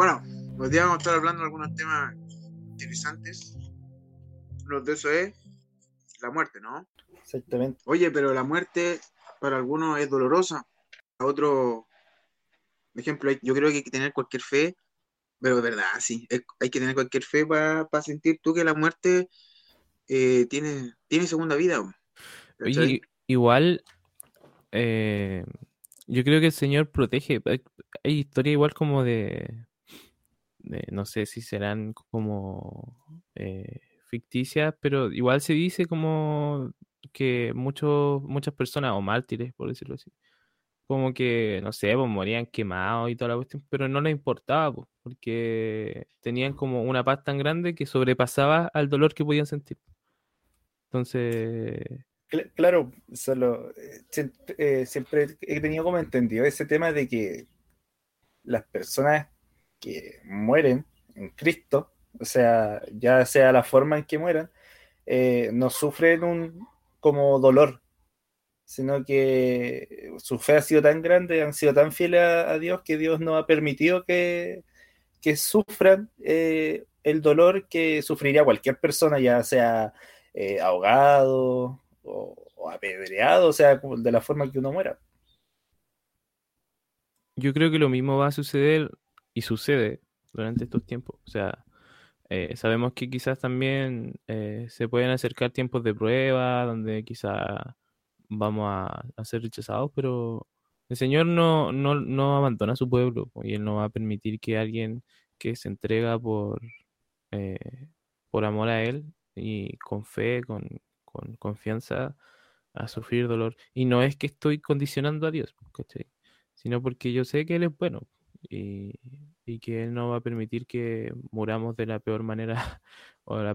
bueno, hoy día vamos a estar hablando de algunos temas interesantes. Uno de esos es la muerte, ¿no? Exactamente. Oye, pero la muerte para algunos es dolorosa. Para otros, por ejemplo, yo creo que hay que tener cualquier fe, pero de verdad, sí, hay que tener cualquier fe para sentir tú que la muerte eh, tiene, tiene segunda vida. Oye, igual, eh, yo creo que el Señor protege. Hay historia igual como de, no sé si serán como eh, ficticias, pero igual se dice como que muchos, muchas personas, o mártires, por decirlo así, como que, no sé, pues morían quemados y toda la cuestión, pero no les importaba, pues, porque tenían como una paz tan grande que sobrepasaba al dolor que podían sentir. Entonces... Claro, solo eh, eh, siempre he tenido como entendido ese tema de que las personas que mueren en Cristo, o sea, ya sea la forma en que mueran, eh, no sufren un como dolor, sino que su fe ha sido tan grande, han sido tan fieles a, Dios que Dios no ha permitido que, que sufran el dolor que sufriría cualquier persona, ya sea eh, ahogado o, apedreado, o sea, de la forma que uno muera. Yo creo que lo mismo va a suceder y sucede durante estos tiempos. O sea, eh, sabemos que quizás también eh, se pueden acercar tiempos de prueba donde quizás vamos a, ser rechazados, pero el Señor no, no, no, abandona a su pueblo y Él no va a permitir que alguien que se entrega por, por amor a Él y con fe, con, confianza a sufrir dolor. Y no es que estoy condicionando a Dios, sino porque yo sé que Él es bueno y, que Él no va a permitir que muramos de la peor manera o la,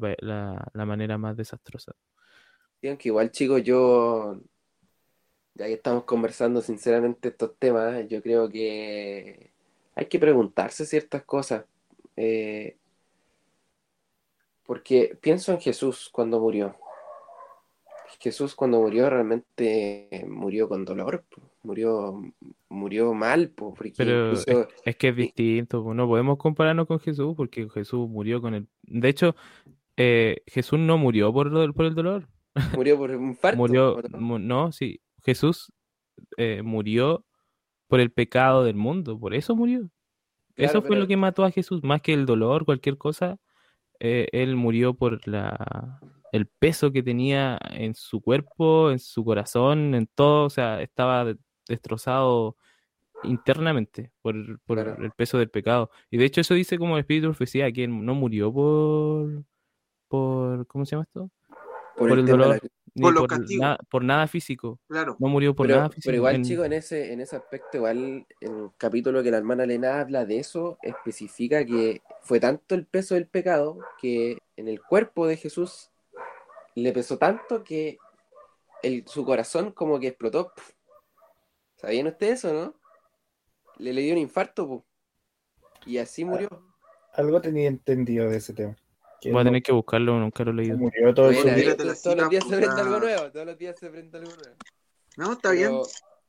la, manera más desastrosa. que igual chicos, yo, ya que estamos conversando sinceramente estos temas, yo creo que hay que preguntarse ciertas cosas. Eh, porque pienso en Jesús cuando murió. Jesús cuando murió realmente murió con dolor, murió murió mal, porque pero es, que es distinto, no podemos compararnos con Jesús porque Jesús murió con el... De hecho, eh, Jesús no murió por, por el dolor. Murió por un infarto. murió, no, sí, Jesús eh, murió por el pecado del mundo, por eso murió. eso fue lo que mató a Jesús, más que el dolor, cualquier cosa, eh, él murió por la, el peso que tenía en su cuerpo, en su corazón, en todo, o sea, estaba destrozado internamente por, el peso del pecado. Y de hecho eso dice como el Espíritu de Profecía, que no murió por, por ¿cómo se llama esto? Por, el, dolor, por, nada físico. Claro. No murió por nada físico. Pero igual, chico, en ese, en ese aspecto, igual el capítulo que la hermana Elena habla de eso, especifica que fue tanto el peso del pecado que en el cuerpo de Jesús le pesó tanto que el, su corazón como que explotó. ¿Sabían ustedes eso, no? Le, le dio un infarto, y así murió. Algo tenía entendido de ese tema. Voy a tener que buscarlo, nunca lo he leído. Murió todo todos los días se aprende algo nuevo, todos los días se aprende algo nuevo. No, está bien.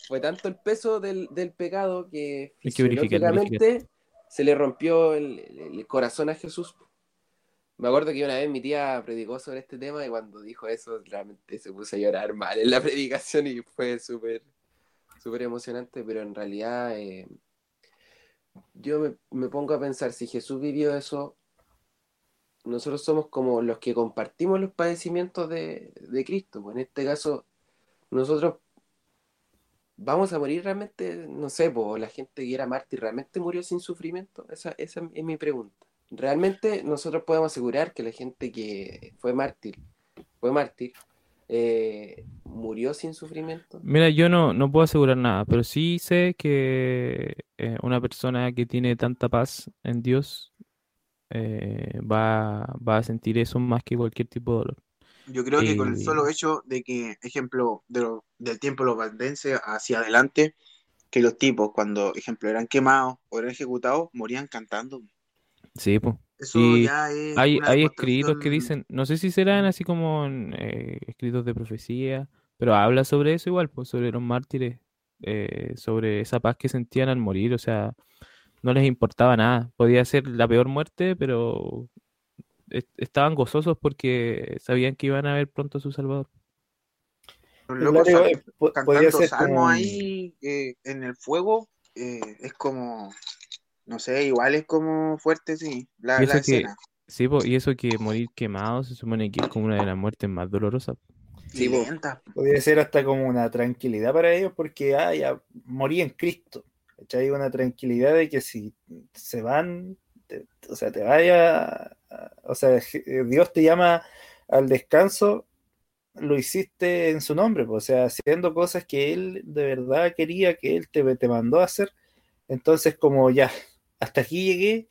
Fue tanto el peso del, del pecado que fisiológicamente se le rompió el, el, corazón a Jesús. Me acuerdo que una vez mi tía predicó sobre este tema y cuando dijo eso realmente se puso a llorar mal en la predicación y fue súper súper emocionante, pero en realidad eh, yo me, me pongo a pensar si Jesús vivió eso nosotros somos como los que compartimos los padecimientos de, Cristo. Pues en este caso, nosotros vamos a morir realmente, no sé, pues, la gente que era mártir realmente murió sin sufrimiento. Esa, esa es mi pregunta. Realmente nosotros podemos asegurar que la gente que fue mártir, fue mártir, eh, murió sin sufrimiento. Mira, yo no, no puedo asegurar nada, pero sí sé que eh, una persona que tiene tanta paz en Dios eh, va, a sentir eso más que cualquier tipo de dolor. Yo creo que con el solo hecho de que, ejemplo, de del tiempo de los valdenses hacia adelante, que los tipos cuando, ejemplo, eran quemados o eran ejecutados, morían cantando. Sí, pues. Hay, hay escritos que dicen, no sé si serán así como eh, escritos de profecía, pero habla sobre eso igual, pues sobre los mártires, eh, sobre esa paz que sentían al morir, o sea, no les importaba nada. Podía ser la peor muerte, pero estaban gozosos porque sabían que iban a ver pronto a su Salvador. Los locos eh, cantando salmos ahí eh, en el fuego eh, es como, no sé, igual es como fuerte, sí, la, escena. sí, y eso que morir quemado se supone que es como una de las muertes más dolorosas. Sí, podría ser hasta como una tranquilidad para ellos porque ah, ya morí en Cristo. Hay una tranquilidad de que si se van, o sea, te vaya, o sea, Dios te llama al descanso, lo hiciste en su nombre, pues, o sea, haciendo cosas que Él de verdad quería, que Él te, te mandó a hacer. Entonces, como ya, hasta aquí llegué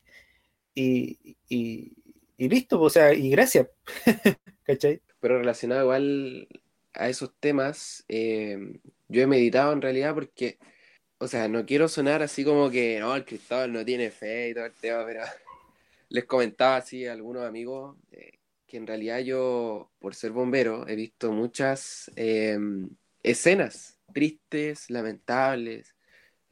y, y, listo, pues, o sea, y gracias. ¿Cachai? Pero relacionado igual a esos temas, eh, yo he meditado en realidad porque, o sea, no quiero sonar así como que, no, el Cristóbal no tiene fe y todo el tema, pero les comentaba así a algunos amigos eh, que en realidad yo, por ser bombero, he visto muchas em, escenas tristes, lamentables,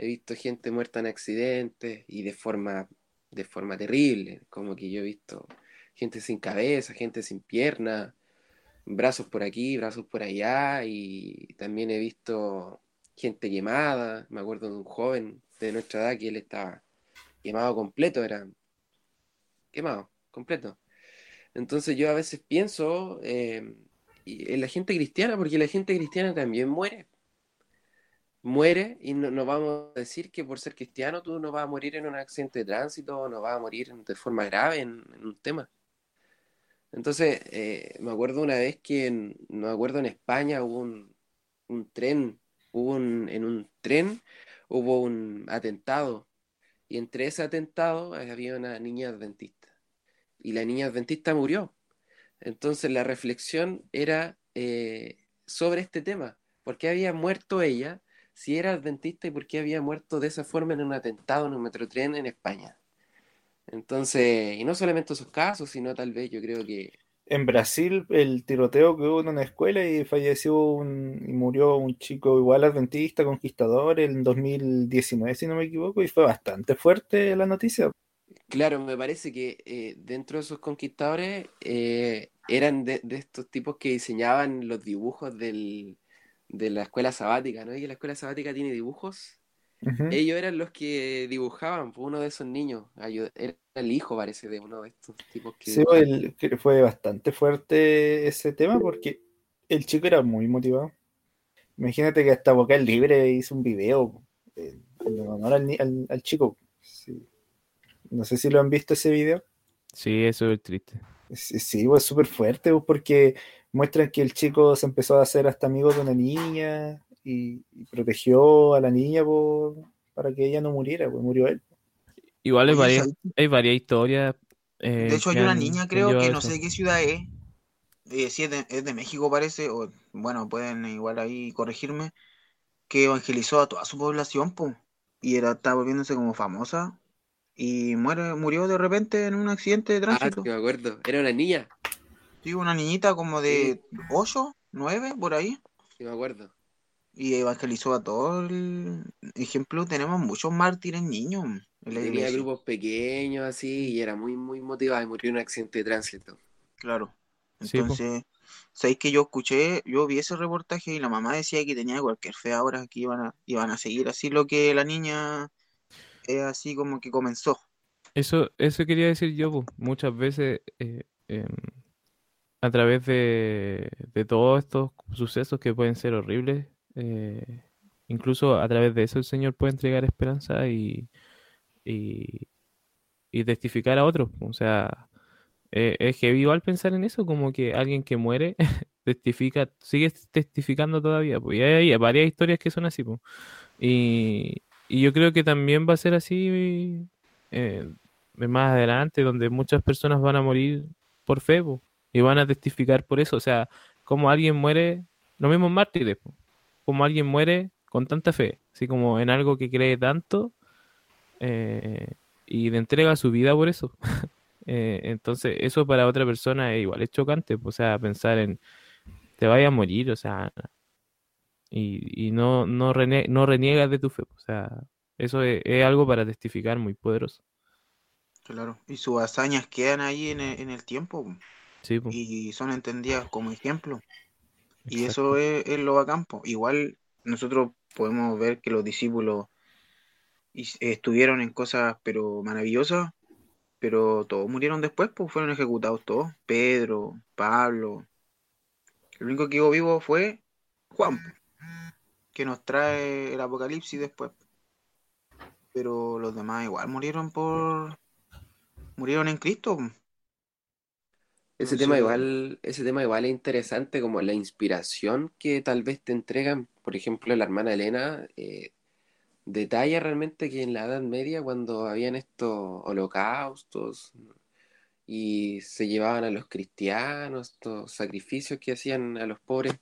he visto gente muerta en accidentes y de forma, de forma terrible, como que yo he visto gente sin cabeza, gente sin pierna, brazos por aquí, brazos por allá, y también he visto gente quemada. Me acuerdo de un joven de nuestra edad que él estaba quemado completo, era quemado, completo. Entonces yo a veces pienso em, en la gente cristiana, porque la gente cristiana también muere. Muere y no, vamos a decir que por ser cristiano tú no vas a morir en un accidente de tránsito, no vas a morir de forma grave en un tema. Entonces, eh, me acuerdo una vez que, en, no me acuerdo, en España hubo un, tren, hubo en un tren hubo un atentado, y entre ese atentado había una niña adventista, y la niña adventista murió. Entonces, la reflexión era eh, sobre este tema, ¿por qué había muerto ella si era adventista y por qué había muerto de esa forma en un atentado en un metrotren en España? Entonces, y no solamente esos casos, sino tal vez yo creo que... En Brasil, el tiroteo que hubo en una escuela y falleció un, y murió un chico igual adventista, conquistador, en 2019, si no me equivoco, y fue bastante fuerte la noticia. Claro, me parece que eh, dentro de esos conquistadores eh, eran de, estos tipos que diseñaban los dibujos del, de la escuela sabática, ¿no? Y la escuela sabática tiene dibujos ellos eran los que dibujaban, pues, uno de esos niños. Era el hijo, parece, de uno de estos tipos que. Sí, pues, fue bastante fuerte ese tema porque el chico era muy motivado. Imagínate que hasta Vocal Libre hizo un video eh, en honor al, chico. No sé si lo han visto ese video. Sí, eso es triste. Sí, sí pues súper fuerte porque muestran que el chico se empezó a hacer hasta amigo de una niña y, protegió a la niña por, para que ella no muriera, pues murió él. Igual hay, varias, hay varias historias. Eh, de hecho, hay una niña, creo que no sé qué ciudad es. Eh, si es de, es de, México, parece. O, bueno, pueden igual ahí corregirme. Que evangelizó a toda su población, pues. Y era, estaba volviéndose como famosa. Y muere, murió de repente en un accidente de tránsito. Ah, me acuerdo. Era una niña. Sí, una niñita como de 8, 9, por ahí. Sí, me acuerdo y evangelizó a todo el ejemplo. Tenemos muchos mártires niños. En Tenía grupos pequeños así y era muy, muy motivado y murió en un accidente de tránsito. Claro. Entonces, ¿sabéis que yo escuché, yo vi ese reportaje y la mamá decía que tenía cualquier fe ahora, que iban a, iban a seguir así lo que la niña es así como que comenzó. Eso, eso quería decir yo, muchas veces eh, em, a través de, de todos estos sucesos que pueden ser horribles, eh, incluso a través de eso el Señor puede entregar esperanza y, y, testificar a otros. O sea, eh, es que igual pensar en eso, como que alguien que muere testifica, sigue testificando todavía. Pues, y hay, varias historias que son así. Pues. Y, y, yo creo que también va a ser así eh, más adelante, donde muchas personas van a morir por fe pues, y van a testificar por eso. O sea, como alguien muere, los mismos mártires. Como alguien muere con tanta fe, así como en algo que cree tanto eh, y le entrega su vida por eso. Eh, entonces, eso para otra persona es igual, es chocante, o sea, pensar en te vaya a morir, o sea, y, y no, no, no reniegas de tu fe, o sea, Eso es, algo para testificar muy poderoso. Claro, y sus hazañas quedan ahí en el, tiempo y son entendidas como ejemplo. Y eso es, lo bacán. Igual nosotros podemos ver que los discípulos estuvieron en cosas pero maravillosas, pero todos murieron después, pues fueron ejecutados todos. Pedro, Pablo. El único que quedó vivo fue Juan, que nos trae el apocalipsis después. Pero los demás igual murieron por... murieron en Cristo. Ese tema igual, ese tema igual es interesante, como la inspiración que tal vez te entregan, por ejemplo, la hermana Elena, eh, detalla realmente que en la Edad Media, cuando habían estos holocaustos y se llevaban a los cristianos, estos sacrificios que hacían a los pobres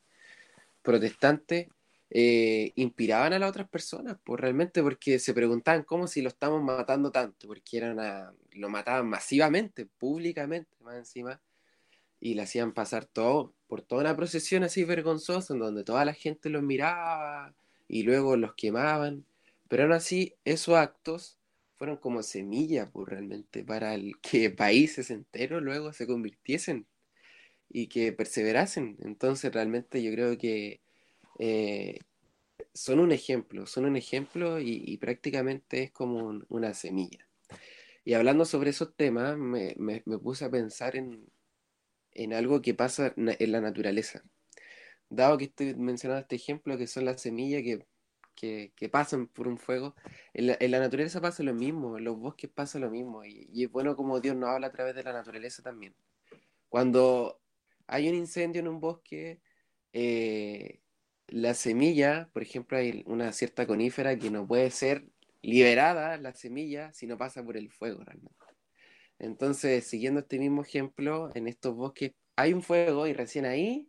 protestantes, eh, inspiraban a las otras personas, pues realmente porque se preguntaban cómo si lo estamos matando tanto, porque eran lo mataban masivamente, públicamente, más encima y le hacían pasar todo por toda una procesión así vergonzosa en donde toda la gente los miraba y luego los quemaban. Pero aún así, esos actos fueron como semillas pues, realmente para que países enteros luego se convirtiesen y que perseverasen. Entonces realmente yo creo que eh, son un ejemplo, son un ejemplo y, prácticamente es como una semilla. Y hablando sobre esos temas, me puse a pensar en, en algo que pasa en la naturaleza. Dado que estoy mencionando este ejemplo, que son las semillas que, que, pasan por un fuego, en la, naturaleza pasa lo mismo, en los bosques pasa lo mismo, y, es bueno como Dios nos habla a través de la naturaleza también. Cuando hay un incendio en un bosque, eh, la semilla, por ejemplo, hay una cierta conífera que no puede ser liberada, la semilla, si no pasa por el fuego realmente. Entonces, siguiendo este mismo ejemplo, en estos bosques hay un fuego y recién ahí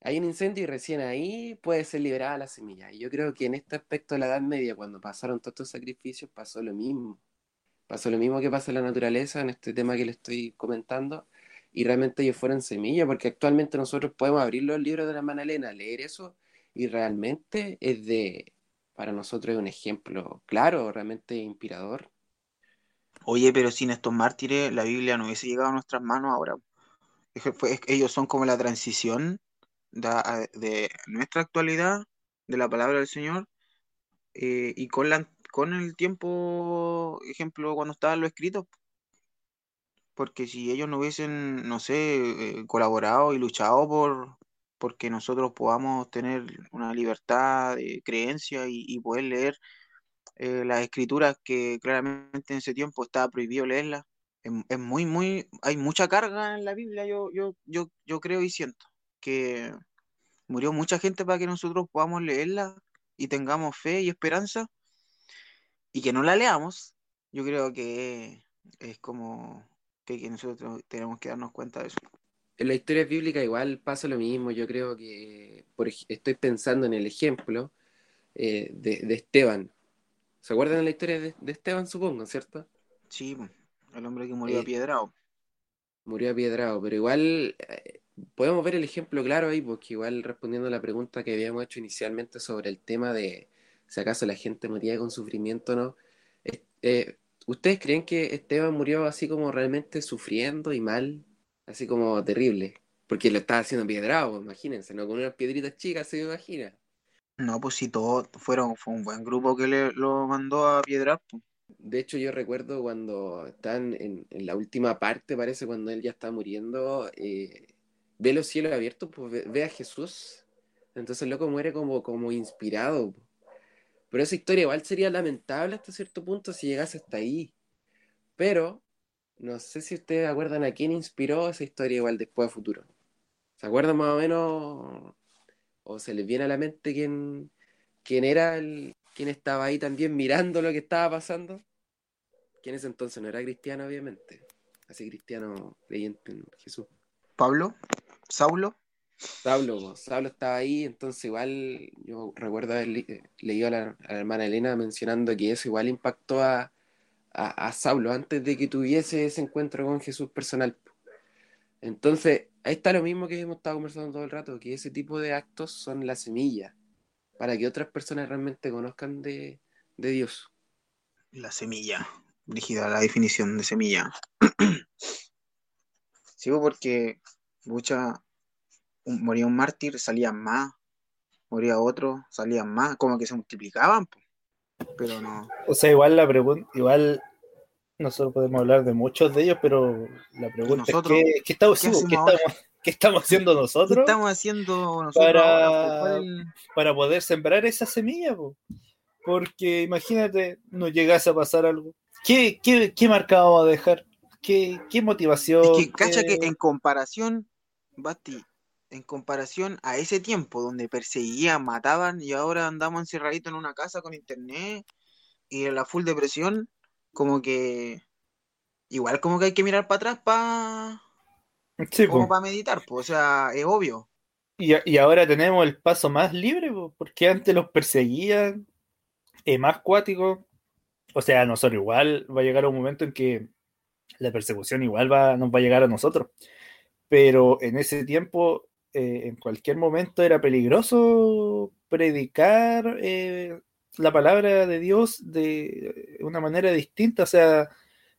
hay un incendio y recién ahí puede ser liberada la semilla. Y yo creo que en este aspecto de la Edad Media, cuando pasaron todos estos sacrificios, pasó lo mismo. Pasó lo mismo que pasa en la naturaleza, en este tema que le estoy comentando, y realmente ellos fueron semilla, porque actualmente nosotros podemos abrir los libros de la mano Elena, leer eso, y realmente es de, para nosotros es un ejemplo claro, realmente inspirador Oye, pero sin estos mártires la Biblia no hubiese llegado a nuestras manos ahora. ellos son como la transición de, nuestra actualidad, de la palabra del Señor, eh, y con, el tiempo, ejemplo, cuando estaban los escritos. Porque si ellos no hubiesen, no sé, eh, colaborado y luchado por porque nosotros podamos tener una libertad de creencia y poder leer eh, las escrituras que claramente en ese tiempo estaba prohibido leerlas. Es, muy, muy, hay mucha carga en la Biblia, yo, yo, yo, yo creo y siento que murió mucha gente para que nosotros podamos leerla y tengamos fe y esperanza y que no la leamos. Yo creo que es como que, nosotros tenemos que darnos cuenta de eso. En la historia bíblica igual pasa lo mismo. Yo creo que por, estoy pensando en el ejemplo eh, de, de, Esteban. ¿Se acuerdan de la historia de, Esteban, supongo, cierto? Sí, el hombre que murió a eh, apiedrado. Murió apiedrado, pero igual eh, podemos ver el ejemplo claro ahí, porque igual respondiendo a la pregunta que habíamos hecho inicialmente sobre el tema de si acaso la gente moría con sufrimiento o no, eh, ¿ustedes creen que Esteban murió así como realmente sufriendo y mal? Así como terrible. Porque lo estaba haciendo apiedrado, imagínense, ¿no? Con unas piedritas chicas, se me imagina. No, pues si todos fueron, fue un buen grupo que le, lo mandó a piedrar. De hecho, yo recuerdo cuando están en, la última parte, parece, cuando él ya está muriendo, eh, ve los cielos abiertos, pues ve, a Jesús. Entonces el loco muere como, como inspirado. Pero esa historia igual sería lamentable hasta cierto punto si llegase hasta ahí. Pero no sé si ustedes acuerdan a quién inspiró esa historia igual después a futuro. ¿Se acuerdan más o menos o se les viene a la mente quién, quién era el, quién estaba ahí también mirando lo que estaba pasando. Que en ese entonces no era cristiano, obviamente. Así cristiano creyente en Jesús. Pablo, Saulo. Saulo, Saulo estaba ahí, entonces igual yo recuerdo haber leído a la, hermana Elena mencionando que eso igual impactó a, a, a Saulo antes de que tuviese ese encuentro con Jesús personal. Entonces, ahí está lo mismo que hemos estado conversando todo el rato, que ese tipo de actos son la semilla para que otras personas realmente conozcan de, Dios. La semilla. Dirigida la definición de semilla. Sigo porque mucha moría un mártir, salían más, moría otro, salían más, como que se multiplicaban, pero no. O sea, igual la pregunta, igual nosotros podemos hablar de muchos de ellos, pero la pregunta es ¿qué, estamos, haciendo nosotros? ¿Qué estamos haciciendo nosotros para, para poder sembrar esa semilla? Porque imagínate, no llegase a pasar algo. ¿Qué, qué, qué marcado vamos a dejar? ¿Qué, qué motivación? Es que, cacha que en comparación, Basti, en comparación a ese tiempo donde perseguían, mataban y ahora andamos encerraditos en una casa con internet y en la full depresión, como que igual como que hay que mirar para atrás para como para meditar, pues, o sea, es obvio. Y, ahora tenemos el paso más libre, porque antes los perseguían, es más cuático. O sea, nosotros igual va a llegar un momento en que la persecución igual va, nos va a llegar a nosotros. Pero en ese tiempo eh, en cualquier momento era peligroso predicar eh, la palabra de Dios de una manera distinta, o sea,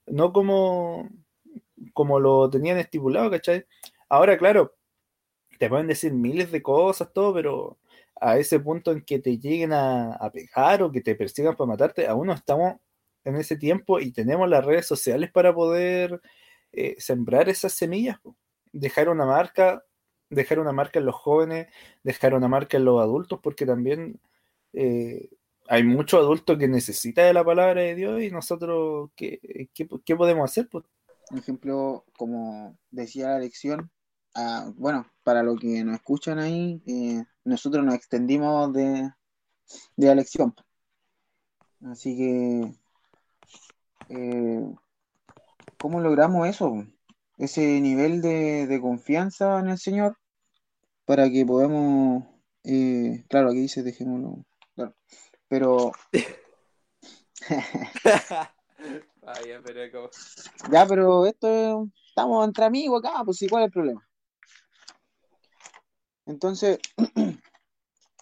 no como, como lo tenían estipulado, ¿cachai? Ahora, claro, te pueden decir miles de cosas, todo, pero a ese punto en que te lleguen a, pegar o que te persigan para matarte, aún no estamos en ese tiempo y tenemos las redes sociales para poder eh, sembrar esas semillas, dejar una marca dejar una marca en los jóvenes, dejar una marca en los adultos, porque también eh, hay muchos adultos que necesitan de la palabra de Dios y nosotros, ¿qué, qué, podemos hacer? Por ejemplo, como decía la lección, ah, bueno, para los que nos escuchan ahí, eh, nosotros nos extendimos de, de la lección. Así que, eh, ¿cómo logramos eso? Ese nivel de, de confianza en el Señor para que podamos, eh, claro, aquí dice dejémoslo, pero... pero Ya, pero esto estamos entre amigos acá, pues igual es el problema? Entonces,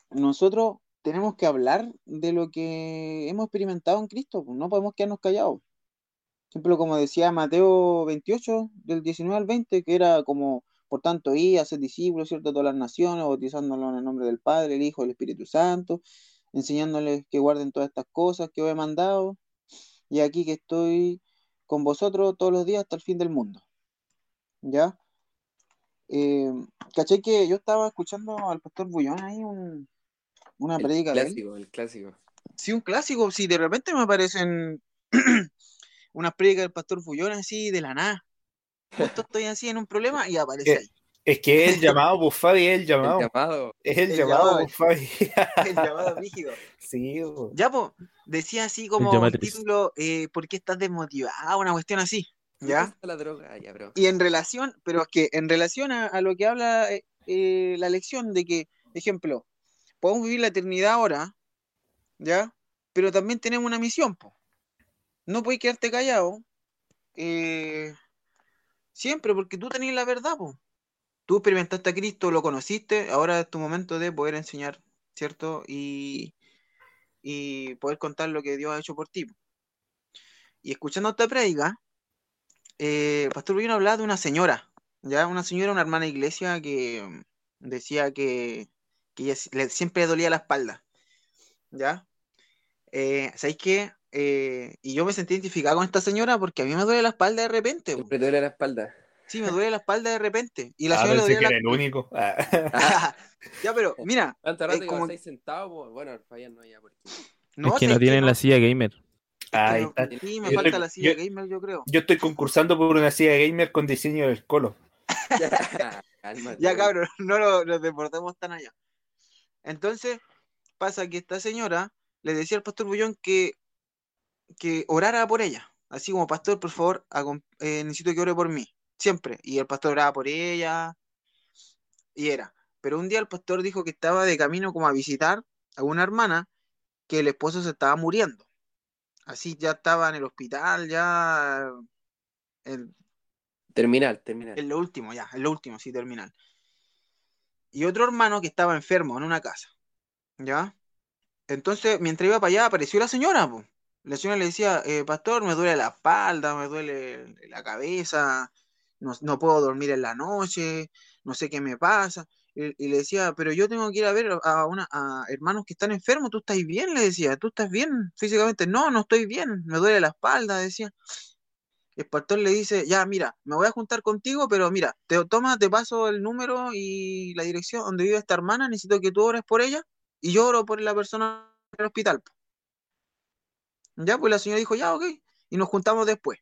nosotros tenemos que hablar de lo que hemos experimentado en Cristo, pues no podemos quedarnos callados. Por ejemplo, como decía Mateo 28, del 19 al 20, que era como por tanto, y hacer discípulos, ¿cierto? todas las naciones, bautizándolos en el nombre del Padre, el Hijo, el Espíritu Santo, enseñándoles que guarden todas estas cosas que os he mandado. Y aquí que estoy con vosotros todos los días hasta el fin del mundo. ¿Ya? Eh, ¿Caché que yo estaba escuchando al pastor Bullón ahí una el predica clásico, El clásico, Sí, un clásico. Sí, de repente me aparecen unas predicas del pastor Bullón así de la nada justo estoy así en un problema y aparece ahí. Es que es el llamado Bufabi, es el llamado. Es el, llamado, Bufabi. el llamado rígido. Sí. Ya, pues, decía así como el título, eh, ¿por qué estás desmotivado? Una cuestión así. ¿Ya? La droga, ya, bro. Y en relación, pero es que en relación a, lo que habla eh, eh, la lección de que, ejemplo, podemos vivir la eternidad ahora, ¿ya? Pero también tenemos una misión, po. No puedes quedarte callado. Eh, Siempre, porque tú tenías la verdad, po. Tú experimentaste a Cristo, lo conociste, ahora es tu momento de poder enseñar, ¿cierto? Y, y poder contar lo que Dios ha hecho por ti. Y escuchando esta prédica, eh, Pastor Rubino hablaba de una señora, ya una señora, una hermana de iglesia que decía que, que siempre le dolía la espalda, ¿ya? Eh, ¿Sabéis qué? Eh, y yo me sentí identificado con esta señora porque a mí me duele la espalda de repente. Siempre duele la espalda. Sí, me duele la espalda de repente. Y la ah, señora le duele que el único. ya, pero mira. es como... sentado, bueno, fallan no ya porque... No, es que no tienen la silla gamer. Sí, me falta la silla gamer, yo creo. Yo estoy concursando por una silla gamer con diseño del colo. ya, cabrón, no lo, lo deportemos tan allá. Entonces, pasa que esta señora le decía al pastor Bullón que que orara por ella. Así como, pastor, por favor, eh, necesito que ore por mí. Siempre. Y el pastor oraba por ella. Y era. Pero un día el pastor dijo que estaba de camino como a visitar a una hermana que el esposo se estaba muriendo. Así ya estaba en el hospital, ya. terminal, terminal. En lo último, ya, en lo último, sí, terminal. Y otro hermano que estaba enfermo en una casa. ¿Ya? Entonces, mientras iba para allá, apareció la señora, la señora le decía, eh, pastor, me duele la espalda, me duele la cabeza, no, puedo dormir en la noche, no sé qué me pasa. Y, le decía, pero yo tengo que ir a ver a, una, a hermanos que están enfermos, ¿tú estás bien? Le decía, ¿tú estás bien físicamente? No, no estoy bien, me duele la espalda, decía. El pastor le dice, ya, mira, me voy a juntar contigo, pero mira, te toma, te paso el número y la dirección donde vive esta hermana, necesito que tú ores por ella y yo oro por la persona del hospital. Ya, pues la señora dijo, ya, ok, y nos juntamos después.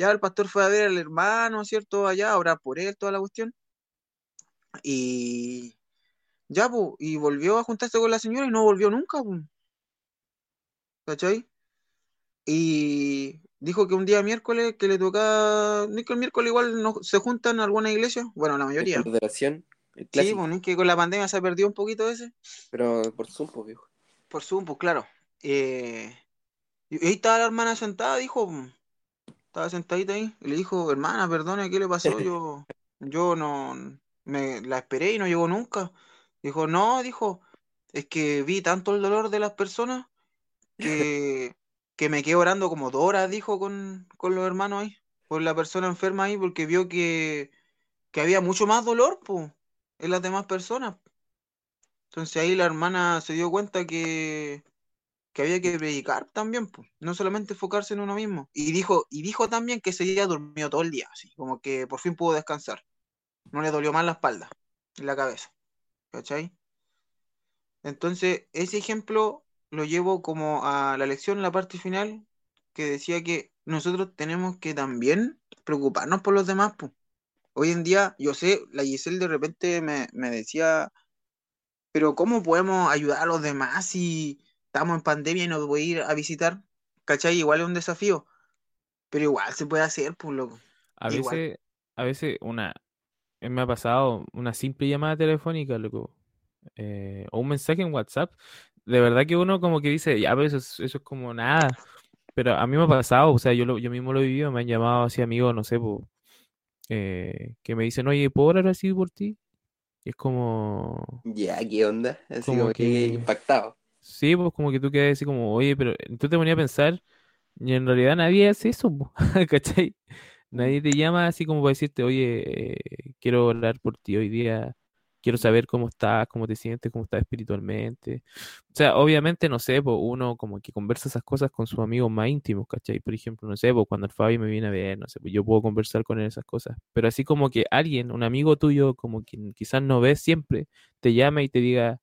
Ya el pastor fue a ver al hermano, ¿cierto? Allá, a orar por él, toda la cuestión. Y ya, pues, y volvió a juntarse con la señora y no volvió nunca, pues. ¿Cachai? Y dijo que un día miércoles que le tocaba, que el miércoles igual no, se juntan alguna iglesia, bueno, la mayoría. Oración, sí, bueno, es que con la pandemia se ha perdido un poquito ese. Pero por Zoom, pues, viejo. Por Zoom, pues, claro. Eh, y ahí estaba la hermana sentada, dijo, estaba sentadita ahí, y le dijo, hermana, perdone, ¿qué le pasó? Yo, yo no, me la esperé y no llegó nunca. Dijo, no, dijo, es que vi tanto el dolor de las personas que, que me quedé orando como dos horas, dijo, con, con los hermanos ahí, por la persona enferma ahí, porque vio que, que había mucho más dolor, pues, en las demás personas. Entonces ahí la hermana se dio cuenta que, que había que predicar también, pues, no solamente enfocarse en uno mismo. Y dijo, y dijo también que ese día durmió todo el día, así, como que por fin pudo descansar. No le dolió más la espalda la cabeza. ¿Cachai? Entonces, ese ejemplo lo llevo como a la lección, la parte final, que decía que nosotros tenemos que también preocuparnos por los demás. Pues. Hoy en día, yo sé, la Giselle de repente me, me decía, pero ¿cómo podemos ayudar a los demás si estamos en pandemia y no voy a ir a visitar, ¿cachai? Igual es un desafío, pero igual se puede hacer, pues loco. A veces, a veces una, eh, me ha pasado una simple llamada telefónica, loco, eh, o un mensaje en WhatsApp, de verdad que uno como que dice, ya, pero eso es, eso es como nada, pero a mí me ha pasado, o sea, yo, lo, yo mismo lo he vivido, me han llamado así amigos, no sé, pues, que me dicen, oye, ¿puedo orar así por ti? Y es como... Ya, ¿qué onda? Así como, que impactado. Sí, pues como que tú quedas así como, oye, pero tú te ponías a pensar, y en realidad nadie hace eso, ¿cachai? Nadie te llama así como para decirte, oye, eh, quiero hablar por ti hoy día, quiero saber cómo estás, cómo te sientes, cómo estás espiritualmente. O sea, obviamente, no sé, pues uno como que conversa esas cosas con sus amigos más íntimos, ¿cachai? Por ejemplo, no sé, pues cuando el Fabi me viene a ver, no sé, pues yo puedo conversar con él esas cosas. Pero así como que alguien, un amigo tuyo, como quien quizás no ves siempre, te llama y te diga,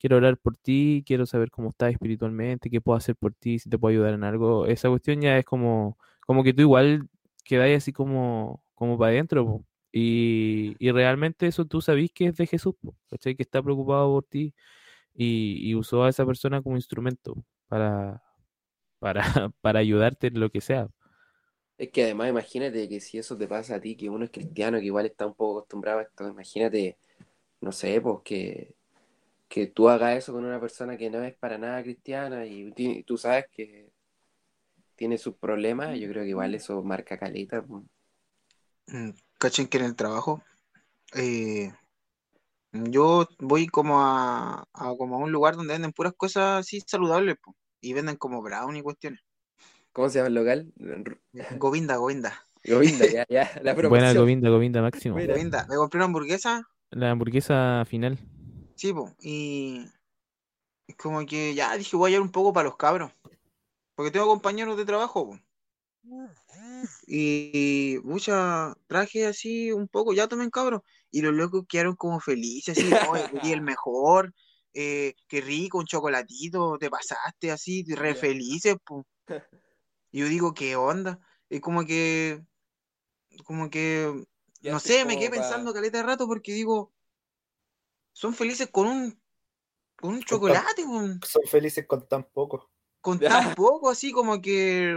quiero orar por ti, quiero saber cómo estás espiritualmente, qué puedo hacer por ti, si te puedo ayudar en algo. Esa cuestión ya es como, como que tú igual quedáis así como, como para adentro. Y, y, realmente eso tú sabís que es de Jesús, ¿cachai? Que está preocupado por ti y, usó a esa persona como instrumento para, para, para ayudarte en lo que sea. Es que además imagínate que si eso te pasa a ti, que uno es cristiano, que igual está un poco acostumbrado a esto, imagínate, no sé, pues que que tú hagas eso con una persona que no es para nada cristiana y tú sabes que tiene sus problemas, yo creo que igual eso marca caleta. Mm, cachen que en el trabajo eh, yo voy como a, como a un lugar donde venden puras cosas así saludables y venden como brown y cuestiones. ¿Cómo se llama el local? Govinda, Govinda. Govinda, ya, ya. La Buena Govinda, Govinda máximo. Govinda. Me compré una hamburguesa. La hamburguesa final. Sí, y es como que ya dije, voy a ir un poco para los cabros. Porque tengo compañeros de trabajo, Y mucha traje así un poco, ya tomen cabros. Y los locos quedaron como felices, así, y el mejor, eh, qué rico, un chocolatito, te pasaste así, re felices, Y yo digo, ¿qué onda? Es como que, como que, no sé, me quedé pensando caleta de rato porque digo, son felices con un, con un chocolate. son felices con tan poco. Con tan poco, así como que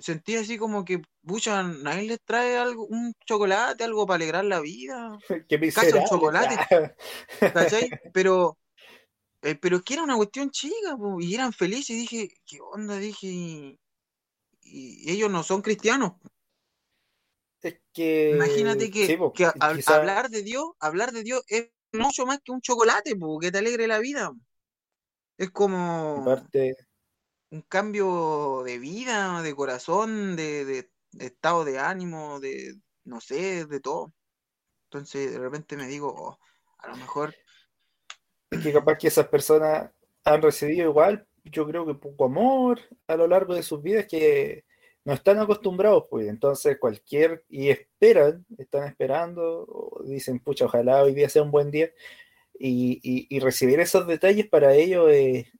sentí así como que, pucha, nadie les trae algo, un chocolate, algo para alegrar la vida. Qué un chocolate. ¿Cachai? Pero, eh, pero es que era una cuestión chica, y eran felices. Y dije, ¿qué onda? Dije, y, ellos no son cristianos. Es que. Imagínate que, que hablar de Dios, hablar de Dios es mucho más que un chocolate, que te alegre la vida. Es como un cambio de vida, de corazón, de, de estado de ánimo, de, no sé, de todo. Entonces de repente me digo, oh, a lo mejor... Es que capaz que esas personas han recibido igual, yo creo que poco amor a lo largo de sus vidas que no están acostumbrados, pues. Entonces cualquier, y esperan, están esperando, o dicen, pucha, ojalá hoy día sea un buen día. Y, recibir esos detalles para ellos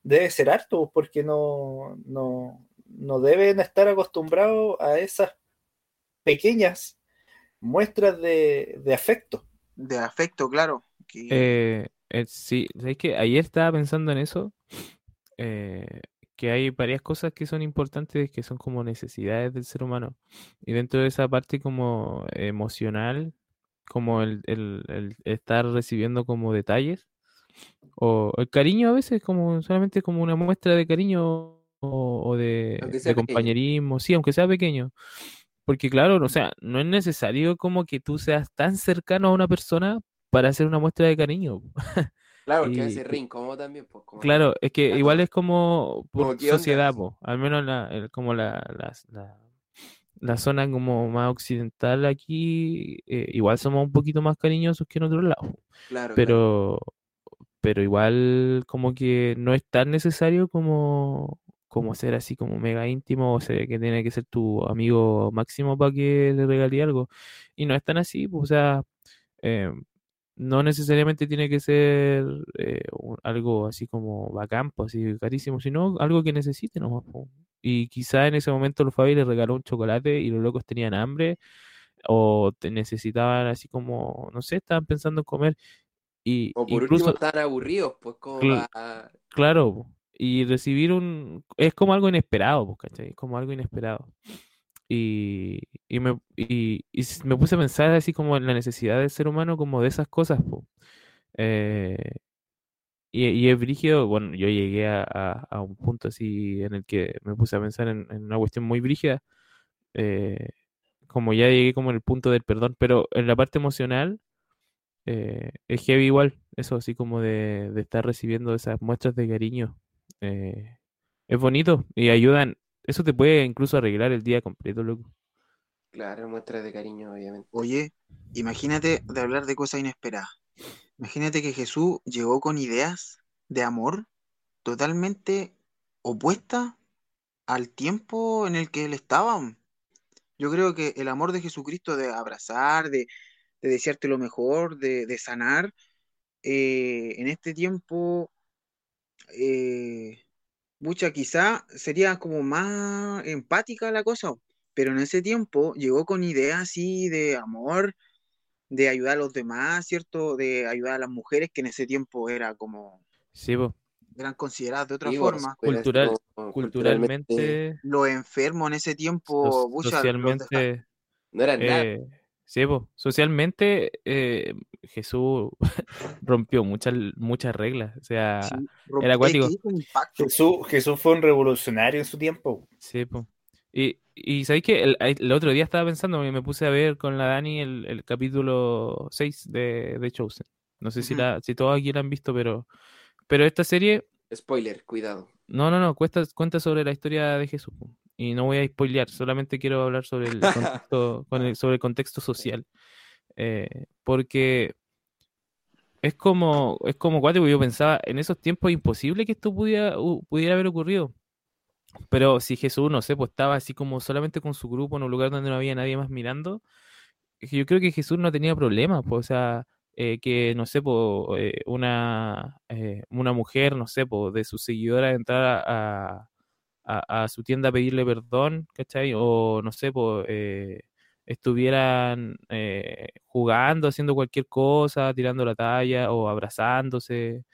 debe ser harto, porque no, no, no deben estar acostumbrados a esas pequeñas muestras de, afecto. De afecto, claro. Eh, eh, sí, es que ayer estaba pensando en eso, eh, que hay varias cosas que son importantes, que son como necesidades del ser humano. Y dentro de esa parte como emocional, como el, estar recibiendo como detalles, o el cariño a veces como solamente como una muestra de cariño o, de, de compañerismo, sí, aunque sea pequeño. Porque claro, o sea, no es necesario como que tú seas tan cercano a una persona para hacer una muestra de cariño. Claro, porque ese ring como también. Pues, claro, es que igual es como por sociedad, al menos la, como la, la, zona como más occidental aquí, eh, igual somos un poquito más cariñosos que en otros lados. Claro, pero, pero igual como que no es tan necesario como como ser así como mega íntimo, o sea, que tiene que ser tu amigo máximo para que le regale algo. Y no es tan así, pues, o sea, eh, no necesariamente tiene que ser eh, algo así como bacán, pues, así carísimo, sino algo que necesite nomás. Y quizá en ese momento los Fabi le regaló un chocolate y los locos tenían hambre o te necesitaban así como, no sé, estaban pensando en comer. Y o por incluso, último están aburridos, pues como Claro, y recibir un... es como algo inesperado, ¿cachai? Como algo inesperado. Y, y, me, y, me puse a pensar así como en la necesidad del ser humano como de esas cosas, pues. y, y, es brígido, bueno, yo llegué a, a, un punto así en el que me puse a pensar en, una cuestión muy brígida, eh, como ya llegué como en el punto del perdón, pero en la parte emocional eh, es heavy igual, eso así como de, de estar recibiendo esas muestras de cariño eh, es bonito y ayudan. Eso te puede incluso arreglar el día completo, loco. Claro, muestra de cariño, obviamente. Oye, imagínate de hablar de cosas inesperadas. Imagínate que Jesús llegó con ideas de amor totalmente opuestas al tiempo en el que él estaba. Yo creo que el amor de Jesucristo de abrazar, de, desearte lo mejor, de, sanar, eh, en este tiempo eh, mucha quizá sería como más empática la cosa, pero en ese tiempo llegó con ideas así de amor, de ayudar a los demás, ¿cierto? De ayudar a las mujeres, que en ese tiempo era como... Sí, eran consideradas de otra forma. Cultural, culturalmente... Los enfermos en ese tiempo, socialmente... No eran nada. Eh, Sí, socialmente eh, Jesús rompió muchas muchas reglas, o sea, era acuático. Jesús, Jesús fue un revolucionario en su tiempo. Sí, pues. Y, y sabéis que el, otro día estaba pensando, me puse a ver con la Dani el, capítulo 6 de, de Chosen. No sé si, la, si todos aquí la han visto, pero, pero esta serie... Spoiler, cuidado. No, no, no, cuenta, cuenta sobre la historia de Jesús y no voy a spoilear, solamente quiero hablar sobre el contexto, sobre el contexto social. Eh, porque es como, es como cuatro, yo pensaba, en esos tiempos imposible que esto pudiera, pudiera haber ocurrido. Pero si Jesús, no sé, pues estaba así como solamente con su grupo en un lugar donde no había nadie más mirando, yo creo que Jesús no tenía problemas, pues, o sea, eh, que, no sé, pues, una, una mujer, no sé, pues, de sus seguidoras entrar a, a, su tienda a pedirle perdón, ¿cachai? O no sé, pues estuvieran eh, jugando, haciendo cualquier cosa, tirando la talla o abrazándose.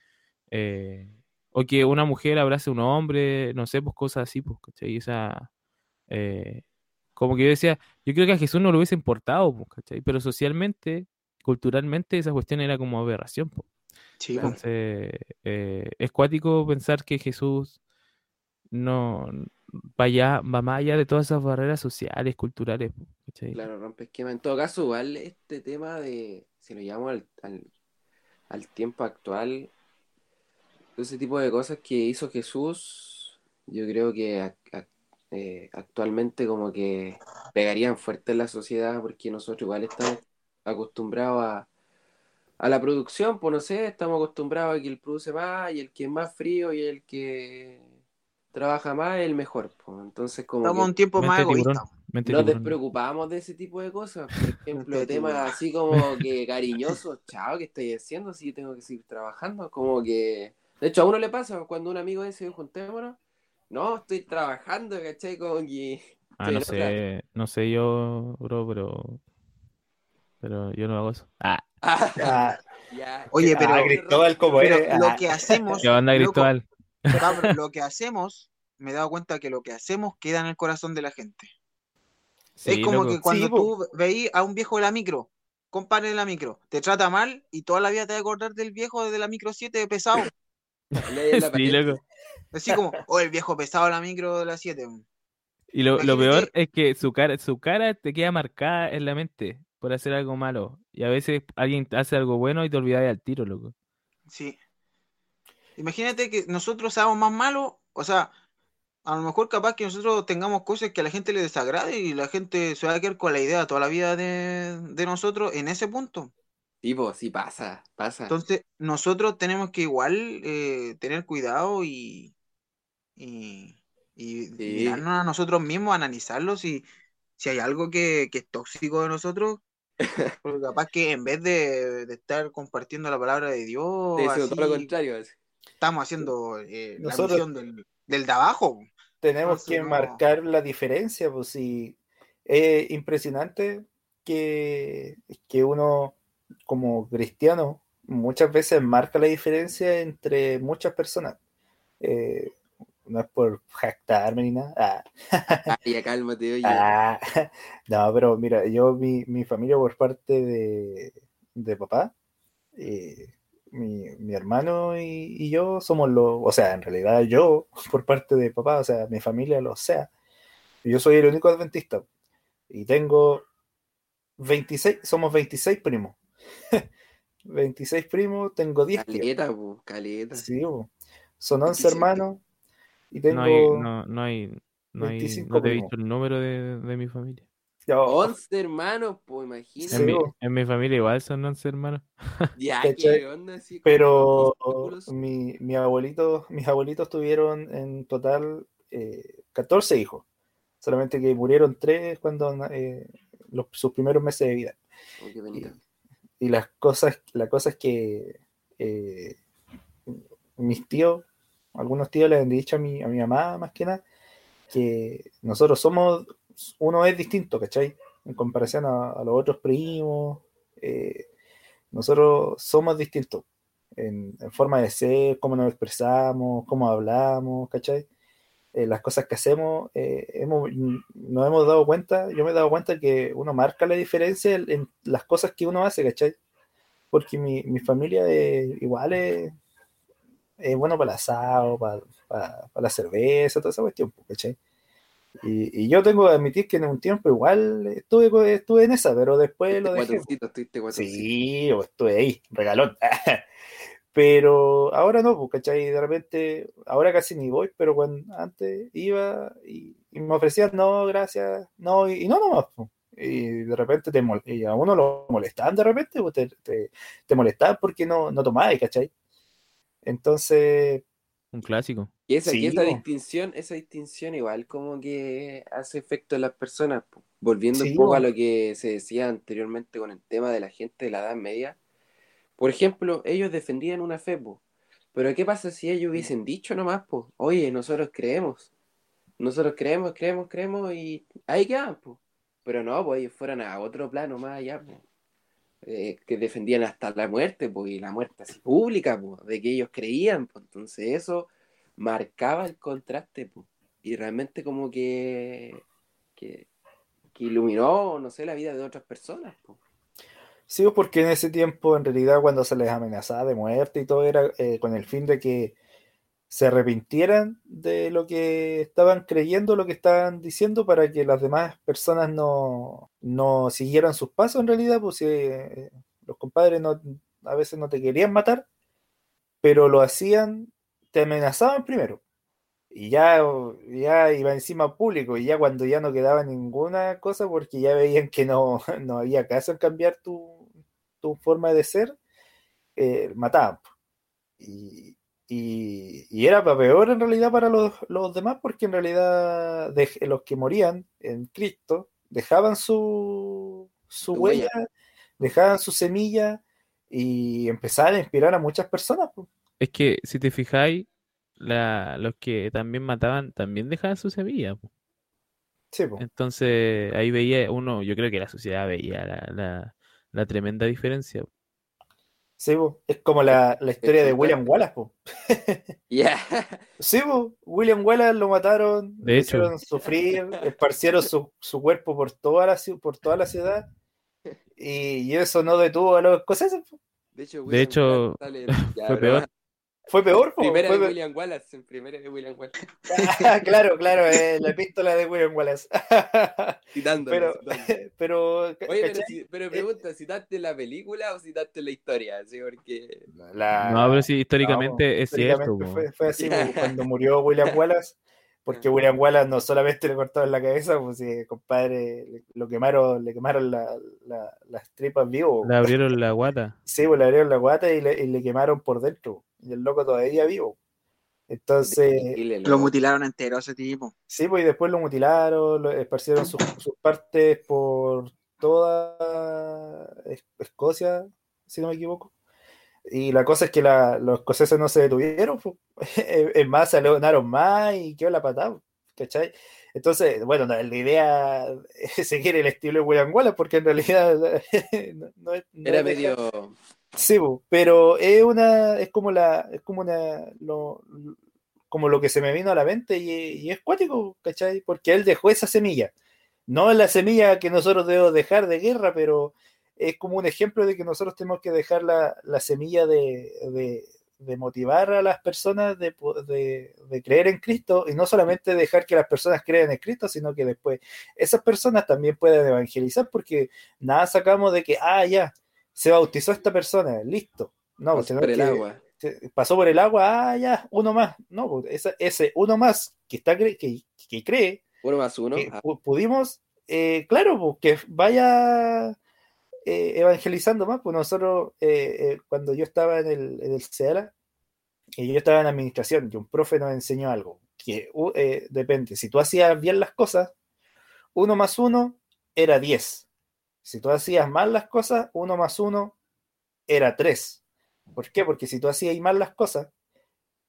Eh, o que una mujer abrace a un hombre, no sé, pues cosas así, pues, ¿cachai? Esa, como que yo decía, yo creo que a Jesús no lo hubiese importado, pues, ¿cachai? Pero socialmente, culturalmente, esa cuestión era como aberración, pues. Sí, Entonces, es cuático pensar que Jesús no vaya, va más allá de todas esas barreras sociales, culturales. Claro, rompe esquema. En todo caso, igual este tema de, si lo llamo al, al, tiempo actual, ese tipo de cosas que hizo Jesús, yo creo que eh, actualmente como que pegarían fuerte en la sociedad porque nosotros igual estamos acostumbrados a, a la producción, pues no sé, estamos acostumbrados a que el produce más y el que es más frío y el que trabaja más es el mejor. Pues. Entonces, como. Estamos un tiempo más egoísta. Nos despreocupamos de ese tipo de cosas. Por ejemplo, temas así como que cariñosos, chao, ¿qué estoy haciendo? Si tengo que seguir trabajando. Como que. De hecho, a uno le pasa cuando un amigo dice, juntémonos. No, estoy trabajando, ¿cachai? Como que. Ah, no sé, no sé yo, bro, pero. Pero yo no hago eso. Ah. ah. Oye, pero. Ah, Cristóbal, como pero Lo que hacemos. ¿Qué onda, Cristóbal? lo que hacemos, me he dado cuenta que lo que hacemos queda en el corazón de la gente. es como que cuando tú veís a un viejo de la micro, compadre de la micro, te trata mal y toda la vida te vas a acordar del viejo de la micro 7 de pesado. sí, loco. Así como, oh, el viejo pesado de la micro de la 7. Y lo, lo, peor es que su cara, su cara te queda marcada en la mente por hacer algo malo. Y a veces alguien hace algo bueno y te olvidas al tiro, loco. Sí. Imagínate que nosotros seamos más malos, o sea, a lo mejor capaz que nosotros tengamos cosas que a la gente le desagrade y la gente se va a quedar con la idea toda la vida de, nosotros en ese punto. Sí, pues sí pasa, pasa. Entonces, nosotros tenemos que igual eh, tener cuidado y, y, a nosotros mismos, analizarlo si, si hay algo que, que es tóxico de nosotros, porque capaz que en vez de, estar compartiendo la palabra de Dios, todo lo contrario estamos haciendo eh, la misión del, del, de abajo. Tenemos que marcar la diferencia, pues si es impresionante que, que uno como cristiano muchas veces marca la diferencia entre muchas personas. Eh, no es por jactarme ni nada. Ah. ya cálmate, oye. Ah, no, pero mira, yo, mi, mi familia por parte de, de papá, eh, mi, hermano y, yo somos los, o sea, en realidad yo, por parte de papá, o sea, mi familia lo sea. Yo soy el único adventista y tengo 26, somos 26 primos. 26 primos, tengo 10. Caleta, caleta. Sí, son 11 hermanos y tengo. No no, hay, no, hay, no te he visto el número de, de mi familia. 11 hermanos, pues imagínate. En, mi, familia igual son 11 hermanos. Ya, ¿qué onda? Pero mi, mi abuelito, mis abuelitos tuvieron en total eh, 14 hijos. Solamente que murieron 3 cuando eh, los, sus primeros meses de vida. Oh, y, y, las cosas, la cosa es que eh, mis tíos, algunos tíos le han dicho a mi, a mi mamá más que nada, que nosotros somos uno es distinto, ¿cachai? En comparación a, los otros primos, eh, nosotros somos distintos en, forma de ser, cómo nos expresamos, cómo hablamos, ¿cachai? Eh, las cosas que hacemos, eh, hemos, nos hemos dado cuenta, yo me he dado cuenta que uno marca la diferencia en, las cosas que uno hace, ¿cachai? Porque mi, familia igual es, bueno para el asado, para, para, la cerveza, toda esa cuestión, ¿cachai? Y, yo tengo que admitir que en un tiempo igual estuve, estuve en esa, pero después lo dejé. Sí, estuve ahí, regalón. pero ahora no, pues, ¿cachai? De repente, ahora casi ni voy, pero cuando antes iba y, me ofrecían, no, gracias, no, y, no nomás. Pues. Y de repente te y a uno lo molestaban de repente, pues te, te, te molestaban porque no, no tomabas, ¿cachai? Entonces, un clásico. Y esa, distinción, esa distinción igual como que hace efecto en las personas. Volviendo un poco a lo que se decía anteriormente con el tema de la gente de la Edad Media. Por ejemplo, ellos defendían una fe, pero ¿qué pasa si ellos hubiesen dicho nomás, pues, oye, nosotros creemos, nosotros creemos, creemos, creemos y ahí quedan, pues. Pero no, pues ellos fueran a otro plano más allá, eh, que defendían hasta la muerte, pues, y la muerte así pública, pues, de que ellos creían, pues, entonces eso marcaba el contraste, pues, y realmente como que, que, iluminó, no sé, la vida de otras personas, pues. Sí, porque en ese tiempo, en realidad, cuando se les amenazaba de muerte y todo, era eh, con el fin de que se arrepintieran de lo que estaban creyendo, lo que estaban diciendo, para que las demás personas no, no siguieran sus pasos en realidad, pues eh, los compadres no, a veces no te querían matar, pero lo hacían, te amenazaban primero. y ya, ya iba encima público, y ya cuando ya no quedaba ninguna cosa, porque ya veían que no, no había caso en cambiar tu, tu forma de ser, eh, mataban. Y, y, era peor en realidad para los, los demás, porque en realidad de, los que morían en Cristo dejaban su, su huella, dejaban su semilla y empezaban a inspirar a muchas personas. Es que si te fijáis, la, los que también mataban también dejaban su semilla. Sí, Entonces ahí veía uno, yo creo que la sociedad veía la, la, tremenda diferencia. Sí, es como la, historia de William Wallace. Ya. Sí, William Wallace lo mataron, de hecho. hicieron sufrir, esparcieron su, su, cuerpo por toda, la, por toda la ciudad y, eso no detuvo a los escoceses. De hecho, de hecho fue peor. Fue peor, Primera de William Wallace, primera de William Wallace. claro, claro, eh, la epístola de William Wallace. Citando. Pero, pero, Oye, pero, pero, eh, pregunta, ¿citaste la película o citaste la historia? ¿Sí? Porque... No, pero sí, históricamente es cierto. Fue, fue así, cuando murió William Wallace, porque William Wallace no solamente le cortaron la cabeza, pues sí, compadre, lo quemaron, le quemaron la, las tripas vivos. Le abrieron la guata. Sí, pues le abrieron la guata y le, y le quemaron por dentro y el loco todavía vivo. Entonces. Lo mutilaron entero ese tipo. Sí, pues y después lo mutilaron, lo esparcieron sus, partes por toda Escocia, si no me equivoco. Y la cosa es que los escoceses no se detuvieron. Pues. Es más, se leonaron más y quedó la patada. ¿Cachai? Entonces, bueno, la idea es seguir el estilo de William Wallace, porque en realidad no, era medio Sí, pero es una, es como la, es como una, lo, como lo que se me vino a la mente y, es cuático, ¿cachai? Porque él dejó esa semilla. No es la semilla que nosotros debemos dejar de guerra, pero es como un ejemplo de que nosotros tenemos que dejar la, semilla de, motivar a las personas de, de, creer en Cristo y no solamente dejar que las personas crean en Cristo, sino que después esas personas también puedan evangelizar, porque nada sacamos de que, ah, ya, se bautizó esta persona, listo. No, pasó por el agua. Pasó por el agua, ah, ya, uno más. No, pues, ese, uno más que está que, que cree. Uno más uno. Ah. Pudimos, eh, claro, pues, que vaya eh, evangelizando más. Pues nosotros, eh, cuando yo estaba en el, en el CEARA, y yo estaba en administración, y un profe nos enseñó algo, que depende, si tú hacías bien las cosas, uno más uno era diez si tú hacías mal las cosas, uno más uno era tres. ¿Por qué? Porque si tú hacías mal las cosas,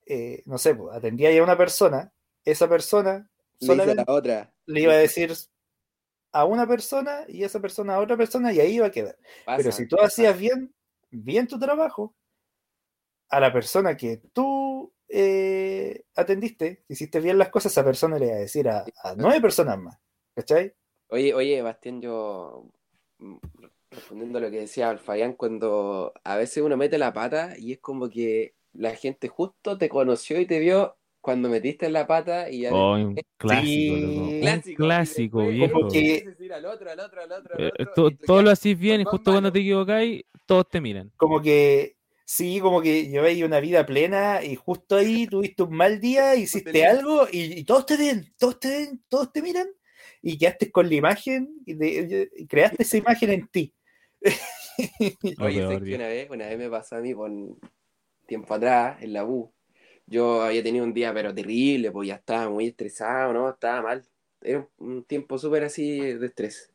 eh, no sé, pues, atendía a una persona, esa persona le, otra. le iba a decir a una persona y esa persona a otra persona y ahí iba a quedar. Pero si tú hacías bien, bien tu trabajo, a la persona que tú eh, atendiste, hiciste bien las cosas, esa persona le iba a decir a, a nueve personas más. ¿Cachai? Oye, oye, Bastián, yo respondiendo a lo que decía Alfayán, cuando a veces uno mete la pata y es como que la gente justo te conoció y te vio cuando metiste en la pata y ya oh, un clásico, clásico, clásico viejo. todo lo hacís bien y justo cuando te equivocáis, todos te miran. Como que sí, como que lleváis una vida plena y justo ahí tuviste un mal día, hiciste algo y, todos te ven, todos te ven, todos te miran y quedaste con la imagen y, creaste esa imagen en ti. Oye, una vez, una vez me pasó a mí con tiempo atrás en la U. Yo había tenido un día pero terrible, pues ya estaba muy estresado, ¿no? Estaba mal. Era un tiempo súper así de estrés.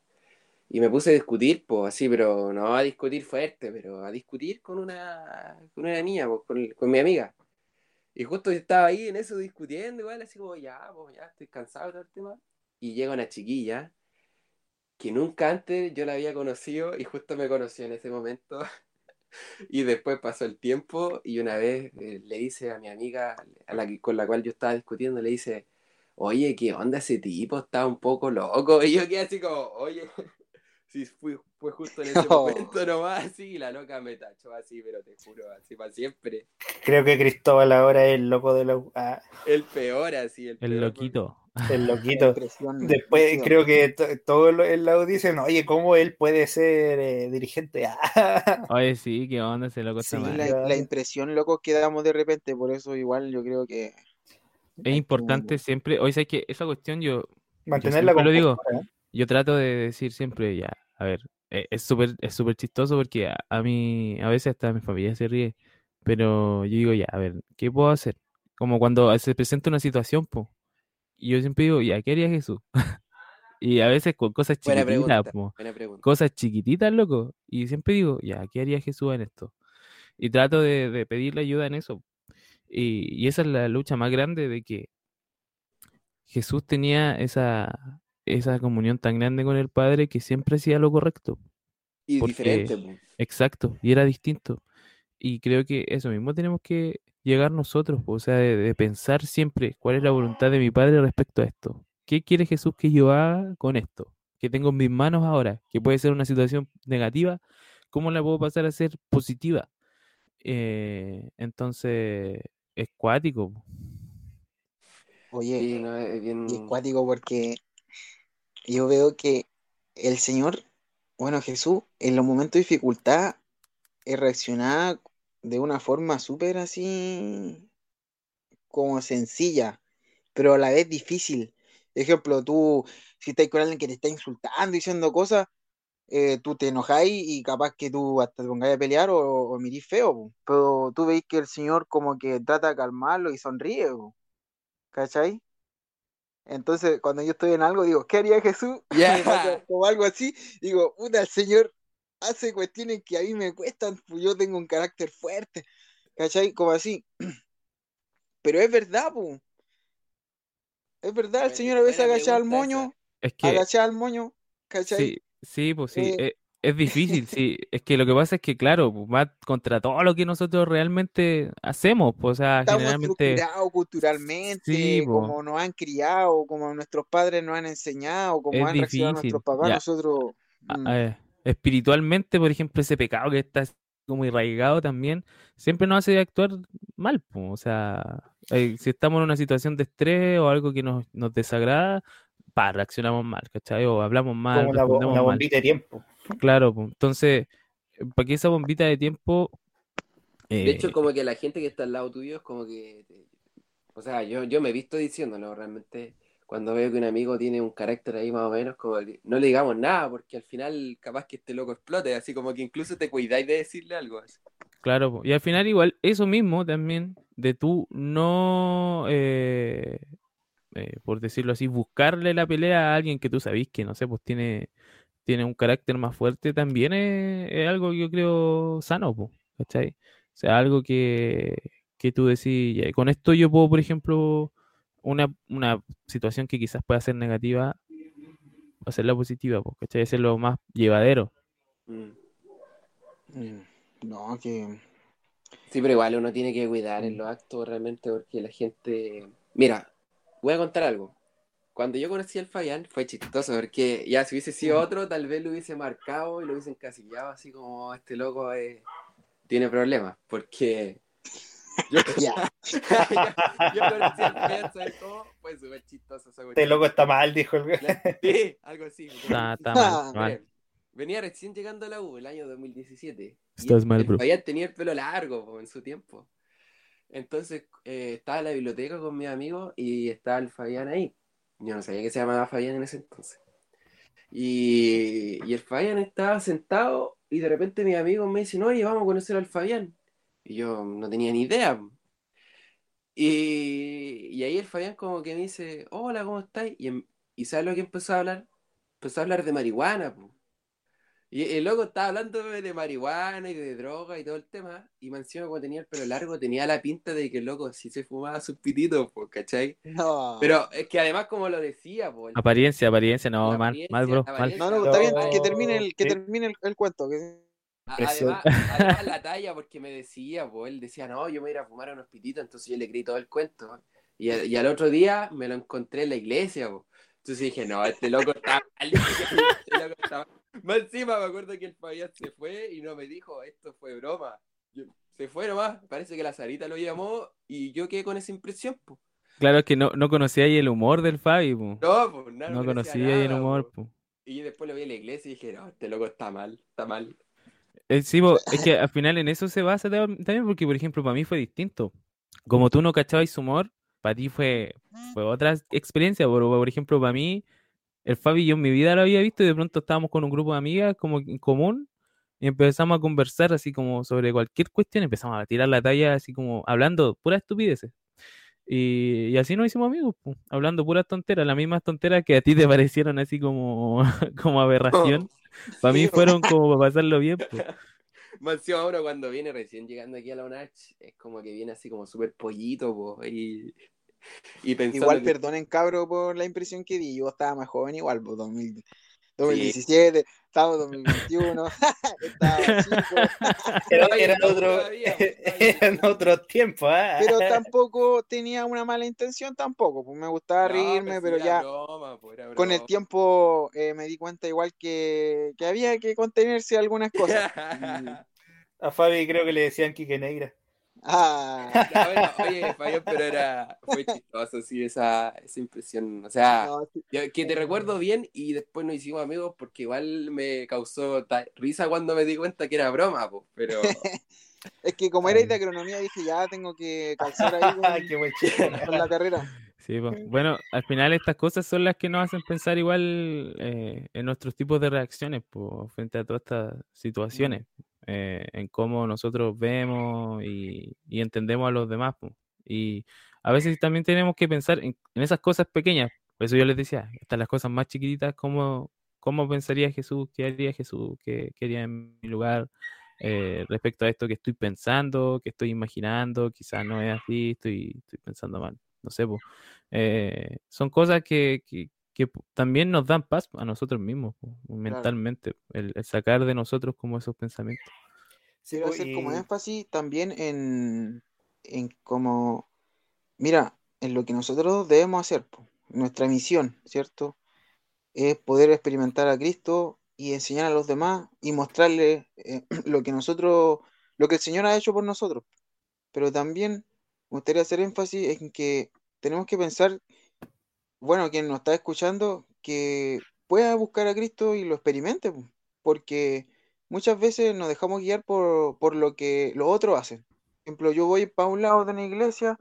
Y me puse a discutir, pues así, pero no a discutir fuerte, pero a discutir con una, con una niña, pues, con, con mi amiga. Y justo estaba ahí en eso discutiendo, igual, así como, ya, pues ya estoy cansado de todo el tema y llega una chiquilla que nunca antes yo la había conocido y justo me conoció en ese momento. y después pasó el tiempo y una vez eh, le dice a mi amiga a la con la cual yo estaba discutiendo, le dice, oye, ¿qué onda ese tipo? Está un poco loco. Y yo quedé así como, oye, si fue, fue justo en ese momento nomás, así, y la loca me tachó así, pero te juro, así para siempre. Creo que Cristóbal ahora es el loco de la... Ah. El peor, así, el, el loquito. El loquito. Después creo que todo el lado dicen, oye, ¿cómo él puede ser eh, dirigente? oye, sí, qué onda ese loco sí, la, la, impresión, loco, que damos de repente, por eso igual yo creo que es importante siempre, hoy sé que esa cuestión yo... Mantener la lo digo, yo trato de decir siempre, ya, a ver, e, es súper es súper chistoso porque a, mí, a veces hasta mi familia se ríe, pero yo digo, ya, a ver, ¿qué puedo hacer? Como cuando se presenta una situación, pues, y yo siempre digo, ya, ¿qué haría Jesús? y a veces con cosas chiquititas, cosas chiquititas, loco, y siempre digo, ya, ¿qué haría Jesús en esto? Y trato de, de pedirle ayuda en eso. Y, y esa es la lucha más grande de que Jesús tenía esa, esa comunión tan grande con el Padre que siempre hacía lo correcto. Y diferente. Exacto, y era distinto. Y creo que eso mismo tenemos que llegar nosotros, o sea, de, pensar siempre cuál es la voluntad de mi Padre respecto a esto. ¿Qué quiere Jesús que yo haga con esto? Que tengo en mis manos ahora, que puede ser una situación negativa, ¿cómo la puedo pasar a ser positiva? Eh, entonces, es cuático. Oye, es, bien... es cuático porque yo veo que el Señor, bueno, Jesús, en los momentos de dificultad, reaccionaba de una forma súper así, como sencilla, pero a la vez difícil. Ejemplo, tú, si estás con alguien que te está insultando, diciendo cosas, eh, tú te enojáis y capaz que tú hasta te pongáis a pelear o, o mirís feo, pero tú veis que el Señor como que trata de calmarlo y sonríe, ¿cachai? Entonces, cuando yo estoy en algo, digo, ¿qué haría Jesús? o algo así, digo, puta, el Señor hace cuestiones que a mí me cuestan, pues yo tengo un carácter fuerte, ¿cachai? Como así. Pero es verdad, pues. Es verdad, el Señor a veces agacha al moño, es que... agacha al moño, ¿cachai? Sí, sí, pues sí. Eh, eh, es difícil, sí. Es que lo que pasa es que, claro, va contra todo lo que nosotros realmente hacemos. Pues, o sea, Estamos generalmente. estructurados culturalmente, como nos han criado, como nuestros padres nos han enseñado, como han reaccionado nuestros papás, nosotros. Mm. Eh, espiritualmente, por ejemplo, ese pecado que está como irraigado también, siempre nos hace actuar mal. Pues, o sea, eh, si estamos en una situación de estrés o algo que nos, nos desagrada, pa, reaccionamos mal, ¿cachai? O hablamos mal. Como una, bombita de tiempo. Claro, pues, entonces, para que esa bombita de tiempo... de hecho, eh, como que la gente que está al lado tuyo es como que... O sea, yo, yo me he visto diciéndolo realmente cuando veo que un amigo tiene un carácter ahí más o menos, como no le digamos nada, porque al final capaz que este loco explote, así como que incluso te cuidáis de decirle algo. Así. Claro, y al final igual eso mismo también, de tú no eh, eh, por decirlo así, buscarle la pelea a alguien que tú sabís que, no sé, pues tiene, tiene un carácter más fuerte, también es, algo que yo creo sano, pues, ¿cachai? O sea, algo que, que tú decís, con esto yo puedo, por ejemplo, una, una situación que quizás pueda ser negativa, hacerla positiva, pues, ¿cachai? es lo más llevadero. Mm. Mm, no, que... Sí, pero igual uno tiene que cuidar en los actos realmente porque la gente... Mira, voy a contar algo. Cuando yo conocí al Fabián fue chistoso porque ya si hubiese sido otro, tal vez lo hubiese marcado y lo hubiese encasillado así como este loco tiene problemas. Porque yo, ya. yo conocí al Fabián, ¿sabes cómo? Fue súper chistoso. Este loco está mal, dijo el Sí, algo así. Está, mal, Venía recién llegando a la U el año 2017. Estás mal, bro. Fabián tenía el pelo largo en su tiempo. Entonces eh, estaba en la biblioteca con mis amigos y estaba el Fabián ahí. Yo no sabía que se llamaba Fabián en ese entonces. Y, y el Fabián estaba sentado y de repente mis amigos me dicen, oye, vamos a conocer al Fabián. Y yo no tenía ni idea. Y, y ahí el Fabián como que me dice, hola, ¿cómo estáis? Y, em, ¿y ¿sabes lo que empezó a hablar? Empezó a hablar de marihuana. Y el loco estaba hablando de marihuana y de droga y todo el tema. Y me encima cuando tenía el pelo largo tenía la pinta de que el loco sí se fumaba sus pititos, pues, ¿cachai? No. Pero es que además como lo decía, pues. Apariencia, apariencia, no, mal, mal, bro. Mal. No, no, está bien, que termine el, que termine el, cuento. Además, la talla, porque me decía, pues él decía, no, yo me voy a ir a fumar unos pititos, entonces yo le creí todo el cuento. Y, y al otro día me lo encontré en la iglesia, pues. Entonces dije, no, este loco está mal. Este loco está mal. Más encima me acuerdo que el Fabián se fue y no me dijo, esto fue broma. se fue nomás, parece que la Sarita lo llamó y yo quedé con esa impresión, pues. Claro que no, no conocía ahí el humor del Fabi, No, pues nada. No, conocía ahí el humor, pues. Y después lo vi en la iglesia y dije, no, este loco está mal, está mal. Eh, sí, es que al final en eso se basa también porque, por ejemplo, para mí fue distinto. Como tú no cachabas su humor, para ti fue, fue otra experiencia. Por, por ejemplo, para mí, el Fabi yo en mi vida lo había visto y de pronto estábamos con un grupo de amigas como en común y empezamos a conversar así como sobre cualquier cuestión, empezamos a tirar la talla así como hablando pura estupideces. Y, y, así nos hicimos amigos, hablando puras tonteras, las mismas tonteras que a ti te parecieron así como, como aberración. Para mí fueron como para pasarlo bien. Más ahora cuando viene recién llegando aquí a la UNACH, es como que viene así como súper pollito, y, y Igual perdonen cabro por la impresión que di, yo estaba más joven igual, pues 2000, 2017, estamos en 2021, estaba chico. Era, era otro, en otro tiempo, ¿eh? Pero tampoco tenía una mala intención tampoco, pues me gustaba reírme, pero ya pues, con el tiempo eh, me di cuenta igual que, que había que contenerse algunas cosas. A Fabi creo que le decían Quique Negra. Ah. oye, Fabián, pero era, fue chistoso, sí, esa, esa impresión. O sea, que te recuerdo bien y después nos hicimos amigos porque igual me causó risa cuando me di cuenta que era broma, pues, pero... es que como erais de agronomía dije, ya tengo que calzar ahí con, la carrera. Sí, pues. bueno, al final estas cosas son las que nos hacen pensar igual eh, en nuestros tipos de reacciones pues, frente a todas estas situaciones. Eh, en cómo nosotros vemos y, entendemos a los demás. Y a veces también tenemos que pensar en, esas cosas pequeñas. Por eso yo les decía, hasta las cosas más chiquititas, cómo, cómo pensaría Jesús, qué haría Jesús, qué, quería en mi lugar eh, respecto a esto que estoy pensando, que estoy imaginando, quizás no es así, estoy, estoy pensando mal. No sé, eh, son cosas que, que también nos dan paz a nosotros mismos, mentalmente, el, sacar de nosotros como esos pensamientos. Quiero hacer como énfasis también en, en como, mira, en lo que nosotros debemos hacer, nuestra misión, ¿cierto? Es poder experimentar a Cristo y enseñar a los demás y mostrarle eh, lo que nosotros, lo que el Señor ha hecho por nosotros. Pero también me gustaría hacer énfasis en que tenemos que pensar bueno, quien nos está escuchando, que pueda buscar a Cristo y lo experimente, porque muchas veces nos dejamos guiar por, lo que los otros hacen. Por ejemplo, yo voy para un lado de una iglesia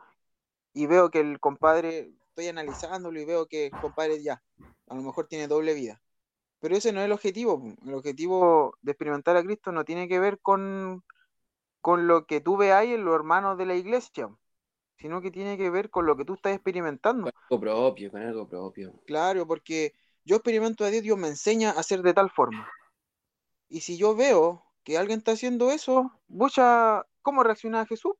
y veo que el compadre, estoy analizándolo y veo que el compadre ya, a lo mejor tiene doble vida. Pero ese no es el objetivo. El objetivo de experimentar a Cristo no tiene que ver con, con lo que tú veas en los hermanos de la iglesia sino que tiene que ver con lo que tú estás experimentando. Con algo propio, con algo propio. Claro, porque yo experimento a Dios, Dios me enseña a hacer de tal forma. Y si yo veo que alguien está haciendo eso, mucha, ¿cómo reacciona Jesús?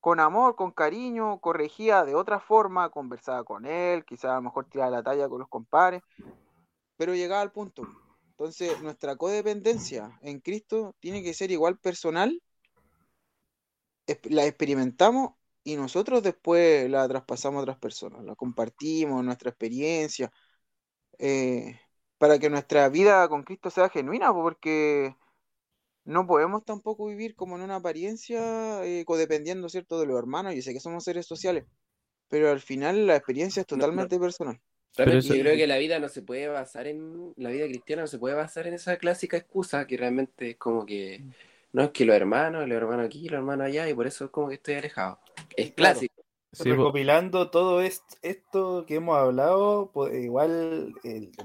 Con amor, con cariño, corregía de otra forma, conversaba con él, quizás a lo mejor tiraba la talla con los compares, pero llegaba al punto. Entonces, nuestra codependencia en Cristo tiene que ser igual personal, la experimentamos y nosotros después la traspasamos a otras personas, la compartimos, nuestra experiencia, eh, para que nuestra vida con Cristo sea genuina, porque no podemos tampoco vivir como en una apariencia eh, codependiendo, ¿cierto?, de los hermanos. Yo sé que somos seres sociales, pero al final la experiencia es totalmente personal. Pero yo creo que la vida no se puede basar en, la vida cristiana no se puede basar en esa clásica excusa que realmente es como que no es que los hermanos, los hermanos aquí, los hermanos allá, y por eso es como que estoy alejado. Es clásico. Recopilando todo esto que hemos hablado, pues, igual,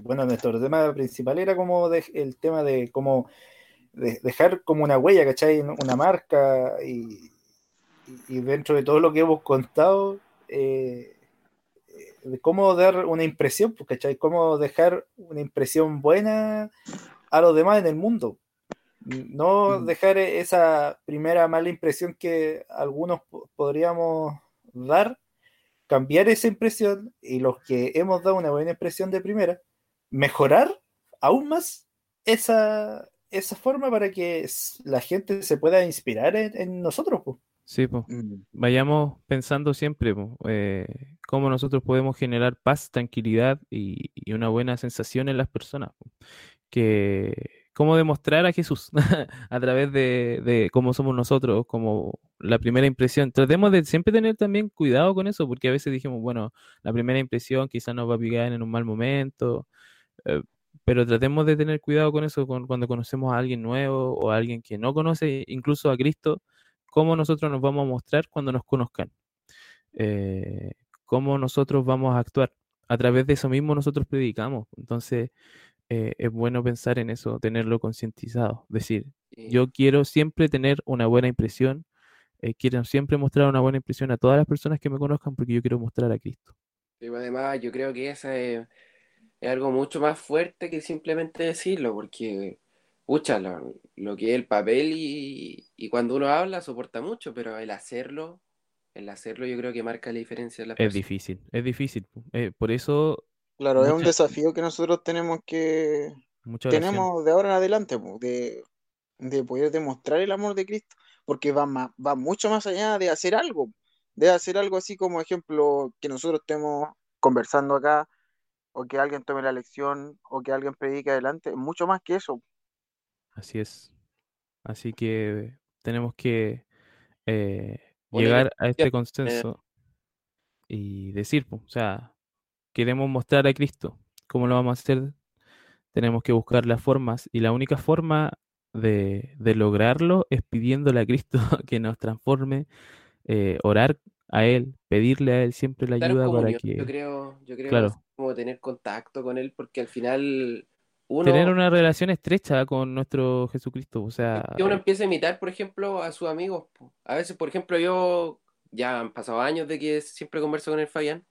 bueno, nuestro tema principal era como el tema de cómo dejar como una huella, ¿cachai? Una marca y, dentro de todo lo que hemos contado, eh, de cómo dar una impresión, pues, ¿cachai? Cómo dejar una impresión buena a los demás en el mundo. No dejar e-, esa primera mala impresión que algunos podríamos dar, cambiar esa impresión y los que hemos dado una buena impresión de primera, mejorar aún más esa, esa forma para que la gente se pueda inspirar en, nosotros. Sí, pues. vayamos pensando siempre eh, cómo nosotros podemos generar paz, tranquilidad y, y, una buena sensación en las personas. Que cómo demostrar a Jesús a través de, cómo somos nosotros, como la primera impresión. Tratemos de siempre tener también cuidado con eso, porque a veces dijimos, bueno, la primera impresión quizás nos va a picar en un mal momento, eh, pero tratemos de tener cuidado con eso cuando conocemos a alguien nuevo o a alguien que no conoce incluso a Cristo, cómo nosotros nos vamos a mostrar cuando nos conozcan. eh, cómo nosotros vamos a actuar. A través de eso mismo nosotros predicamos. Entonces, eh, es bueno pensar en eso, tenerlo concientizado. Decir, yo quiero siempre tener una buena impresión, eh, quiero siempre mostrar una buena impresión a todas las personas que me conozcan porque yo quiero mostrar a Cristo. además, yo creo que esa es, algo mucho más fuerte que simplemente decirlo, porque, pucha, lo, que es el papel y, y, cuando uno habla soporta mucho, pero el hacerlo, el hacerlo yo creo que marca la diferencia. la es difícil, es difícil. Eh, por eso Claro, es un desafío que nosotros tenemos que tenemos de ahora en adelante, de, de poder demostrar el amor de Cristo, porque va, va mucho más allá de hacer algo, de hacer algo así como ejemplo que nosotros estemos conversando acá, o que alguien tome la lección, o que alguien predique adelante, mucho más que eso. Así es. Así que tenemos que eh, llegar a este consenso y decir, o sea, queremos mostrar a Cristo. ¿Cómo lo vamos a hacer? Tenemos que buscar las formas y la única forma de, lograrlo es pidiéndole a Cristo que nos transforme, eh, orar a Él, pedirle a Él siempre la ayuda para que... Yo creo, yo creo que es como tener contacto con Él porque al final... Uno, tener una relación estrecha con nuestro Jesucristo, o sea... Que uno empieza a imitar, por ejemplo, a sus amigos. A veces, por ejemplo, yo ya han pasado años de que siempre converso con el Fabián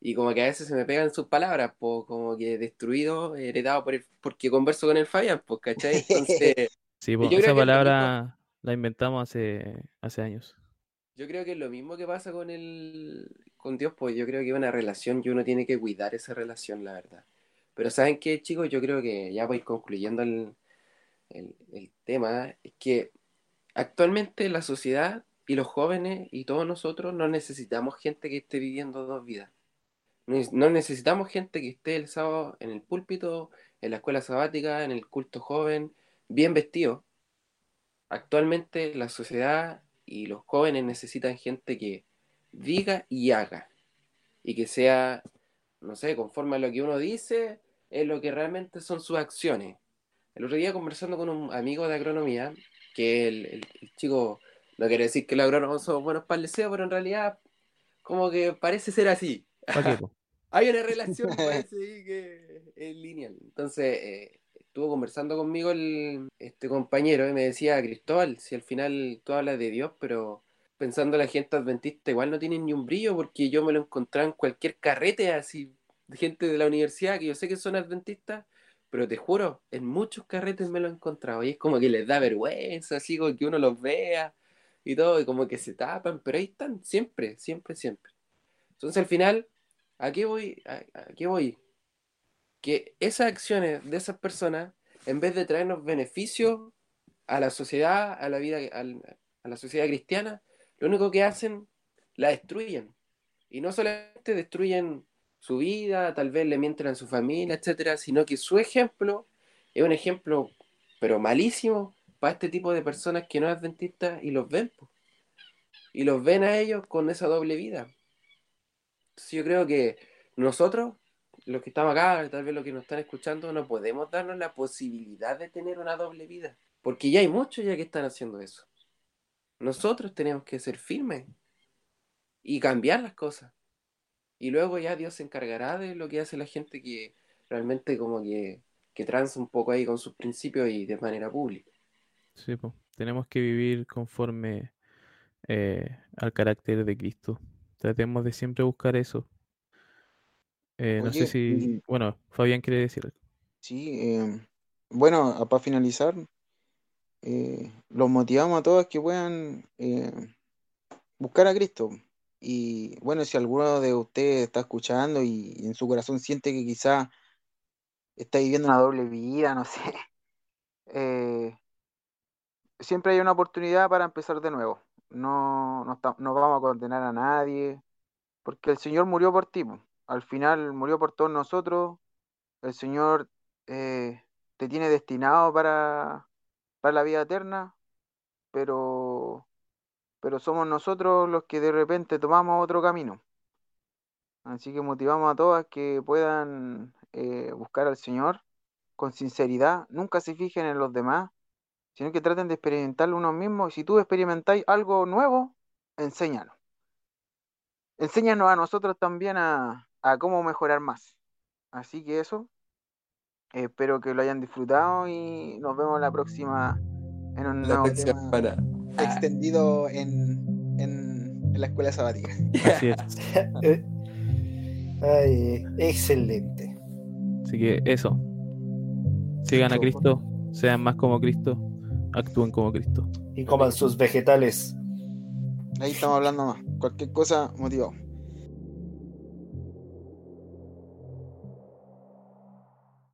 y como que a veces se me pegan sus palabras, pues como que destruido, heredado por el, porque converso con el Fabián, pues, ¿cachai? Entonces, sí, pues, esa palabra la inventamos hace, hace años. Yo creo que es lo mismo que pasa con el con Dios, pues yo creo que es una relación y uno tiene que cuidar esa relación, la verdad. Pero ¿saben qué, chicos? Yo creo que ya voy concluyendo el, el, el tema, es que actualmente la sociedad y los jóvenes y todos nosotros no necesitamos gente que esté viviendo dos vidas no necesitamos gente que esté el sábado en el púlpito, en la escuela sabática, en el culto joven, bien vestido. Actualmente la sociedad y los jóvenes necesitan gente que diga y haga. Y que sea, no sé, conforme a lo que uno dice, es lo que realmente son sus acciones. El otro día conversando con un amigo de agronomía, que el, chico, no quiere decir que los agrónomos son buenos para el deseo, pero en realidad como que parece ser así. Hay una relación, parece que es lineal. Entonces, eh, estuvo conversando conmigo el, este compañero y me decía, Cristóbal, si al final tú hablas de Dios, pero pensando la gente adventista, igual no tienen ni un brillo porque yo me lo encontré en cualquier carrete así, de gente de la universidad que yo sé que son adventistas, pero te juro, en muchos carretes me lo he encontrado y es como que les da vergüenza, así como que uno los vea y todo, y como que se tapan, pero ahí están, siempre, siempre, siempre. Entonces al final ¿A qué voy? ¿A, qué voy? Que esas acciones de esas personas, en vez de traernos beneficios a la sociedad, a la vida, a la sociedad cristiana, lo único que hacen, la destruyen. Y no solamente destruyen su vida, tal vez le mienten a su familia, etcétera, sino que su ejemplo es un ejemplo, pero malísimo, para este tipo de personas que no es adventistas y los ven. Y los ven a ellos con esa doble vida yo creo que nosotros, los que estamos acá, tal vez los que nos están escuchando, no podemos darnos la posibilidad de tener una doble vida, porque ya hay muchos ya que están haciendo eso. Nosotros tenemos que ser firmes y cambiar las cosas. Y luego ya Dios se encargará de lo que hace la gente que realmente como que, que transa un poco ahí con sus principios y de manera pública. Sí, pues, tenemos que vivir conforme eh, al carácter de Cristo. Tratemos de siempre buscar eso. Eh, no sé si. Bueno, Fabián quiere decir algo. Sí, em, bueno, para finalizar, eh, los motivamos a todos que puedan eh, buscar a Cristo. Y bueno, si alguno de ustedes está escuchando y, en su corazón siente que quizá está viviendo una doble vida, no sé, siempre hay una oportunidad para empezar de nuevo no, no, no vamos a condenar a nadie, porque el Señor murió por ti, al final murió por todos nosotros, el Señor eh, te tiene destinado para, para la vida eterna, pero, pero somos nosotros los que de repente tomamos otro camino. Así que motivamos a todas que puedan eh, buscar al Señor con sinceridad, nunca se fijen en los demás, sino que traten de experimentarlo uno mismo. Y si tú experimentáis algo nuevo, enséñalo. enséñanos a nosotros también a, cómo mejorar más. Así que eso, espero que lo hayan disfrutado y nos vemos la próxima en un nuevo tema extendido en, en, la escuela sabática. Así es. Ay, excelente. Así que eso. Sigan a Cristo, sean más como Cristo, actúen como Cristo. Y coman sus vegetales. Ahí estamos hablando más. Cualquier cosa, motivado.